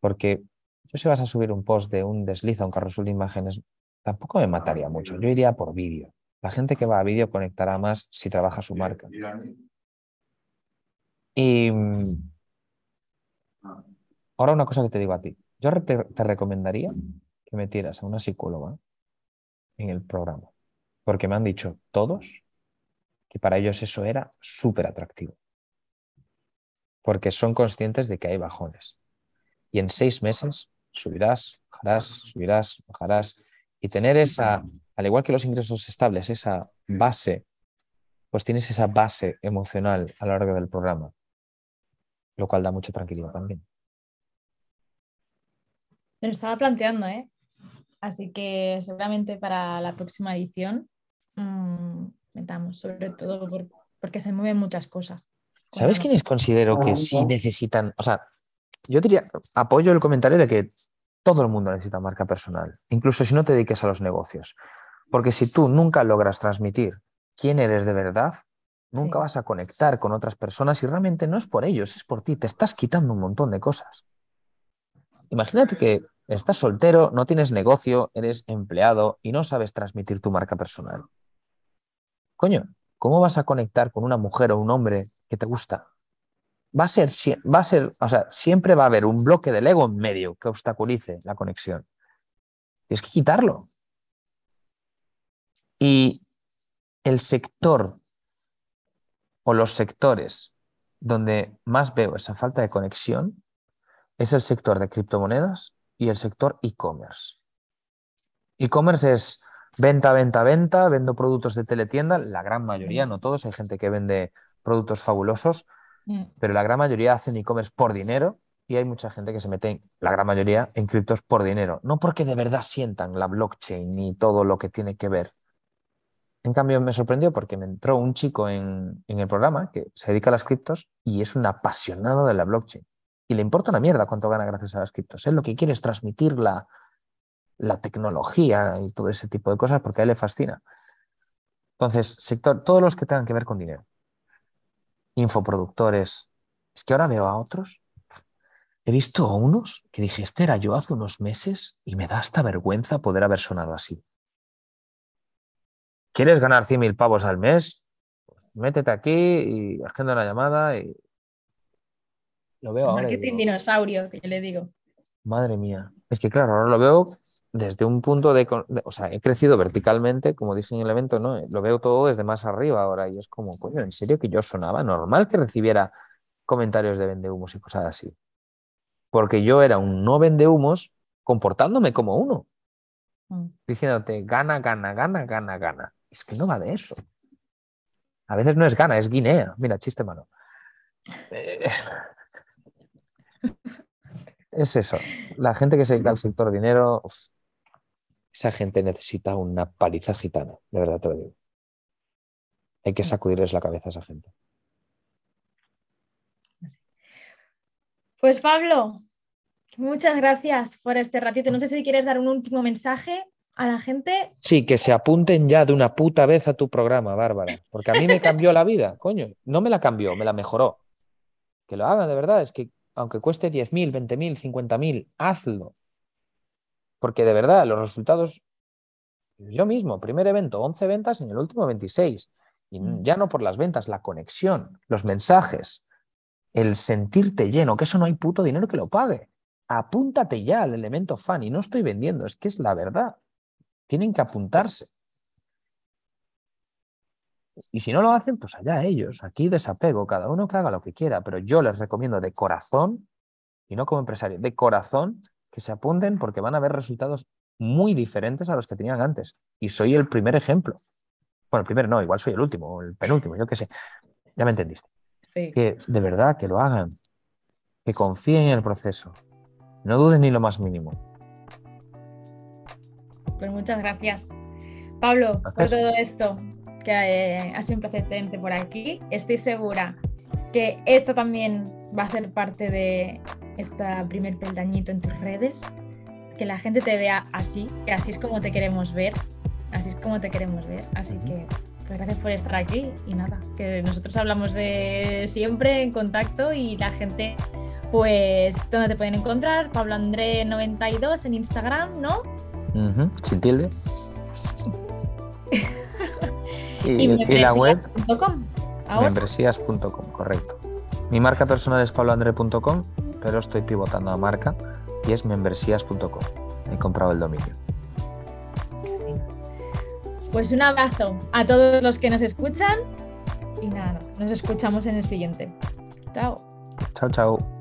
Porque yo si vas a subir un post de un desliz a un carrusel de imágenes, tampoco me mataría mucho. Yo iría por vídeo. La gente que va a vídeo conectará más si trabaja su marca. Y mm, ahora una cosa que te digo a ti. Yo te, te recomendaría que metieras a una psicóloga en el programa. Porque me han dicho todos que para ellos eso era súper atractivo porque son conscientes de que hay bajones. Y en seis meses subirás, bajarás, subirás, bajarás. Y tener esa, al igual que los ingresos estables, esa base, pues tienes esa base emocional a lo largo del programa, lo cual da mucha tranquilidad también. Me lo estaba planteando, ¿eh? Así que seguramente para la próxima edición mmm, metamos, sobre todo porque se mueven muchas cosas. ¿Sabes quiénes considero que sí necesitan? O sea, yo diría, apoyo el comentario de que todo el mundo necesita marca personal, incluso si no te dediques a los negocios. Porque si tú nunca logras transmitir quién eres de verdad, nunca vas a conectar con otras personas y realmente no es por ellos, es por ti. Te estás quitando un montón de cosas. Imagínate que estás soltero, no tienes negocio, eres empleado y no sabes transmitir tu marca personal. Coño, ¿cómo vas a conectar con una mujer o un hombre que te gusta? Va a ser, va a ser, o sea, siempre va a haber un bloque del ego en medio que obstaculice la conexión. Tienes que quitarlo. Y el sector o los sectores donde más veo esa falta de conexión es el sector de criptomonedas y el sector e-commerce. E-commerce es venta, venta, venta, vendo productos de teletienda, la gran mayoría, no todos, hay gente que vende productos fabulosos, mm. pero la gran mayoría hacen e-commerce por dinero y hay mucha gente que se mete, la gran mayoría, en criptos por dinero, no porque de verdad sientan la blockchain ni todo lo que tiene que ver en cambio, me sorprendió porque me entró un chico en, el programa que se dedica a las criptos y es un apasionado de la blockchain. Y le importa una mierda cuánto gana gracias a las criptos. Él lo que quiere es transmitir la, tecnología y todo ese tipo de cosas porque a él le fascina. Entonces, sector, todos los que tengan que ver con dinero. Infoproductores. Es que ahora veo a otros. He visto a unos que dije, este era yo hace unos meses y me da hasta vergüenza poder haber sonado así. ¿Quieres ganar 100.000 pavos al mes? Pues métete aquí y agenda una llamada y lo veo ahora. Marketing dinosaurio, que yo le digo. Madre mía. Es que claro, ahora lo veo desde un punto de, O sea, he crecido verticalmente, como dije en el evento, ¿no? Lo veo todo desde más arriba ahora y es como, coño, ¿en serio que yo sonaba? Normal que recibiera comentarios de vendehumos y cosas así. Porque yo era un no vendehumos comportándome como uno. Mm. Diciéndote, gana, gana, gana, gana, gana. Es que no va de eso. A veces no es gana, es Guinea. Mira, chiste malo. Eh, es eso. La gente que se dedica al sector dinero, esa gente necesita una paliza gitana, de verdad te lo digo. Hay que sacudirles la cabeza a esa gente. Pues Pablo, muchas gracias por este ratito. No sé si quieres dar un último mensaje a la gente. Sí, que se apunten ya de una puta vez a tu programa, Bárbara, porque a mí me cambió la vida, coño. No me la cambió, me la mejoró. Que lo hagan, de verdad, es que aunque cueste 10.000, 20.000, 50.000, hazlo. Porque de verdad, los resultados, yo mismo, primer evento, 11 ventas, en el último 26. Y mm. ya no por las ventas, la conexión, los mensajes, el sentirte lleno, que eso no hay puto dinero que lo pague. Apúntate ya al elemento fan y no estoy vendiendo, es que es la verdad. Tienen que apuntarse. Y si no lo hacen, pues allá ellos. Aquí desapego, cada uno que haga lo que quiera, pero yo les recomiendo de corazón, y no como empresario, de corazón, que se apunten porque van a ver resultados muy diferentes a los que tenían antes. Y soy el primer ejemplo. Bueno, el primero no, igual soy el último el penúltimo, yo qué sé. Ya me entendiste. Que de verdad, que lo hagan, que confíen en el proceso. No duden ni lo más mínimo. Pues muchas gracias. Pablo, por todo esto, que eh, ha sido un placer tenerte por aquí. Estoy segura que esto también va a ser parte de este primer peldañito en tus redes, que la gente te vea así, que así es como te queremos ver, así es como te queremos ver. Así que pues gracias por estar aquí y nada, que nosotros hablamos de siempre en contacto y la gente, pues, ¿dónde te pueden encontrar? Pablo André 92 en Instagram, ¿no? Sin tilde. [laughs] y, la web membresías.com, correcto. Mi marca personal es pabloandre.com, pero estoy pivotando a marca y es membresías.com. He comprado el dominio. Pues un abrazo a todos los que nos escuchan y nada, nos escuchamos en el siguiente. Chao. Chao, chao.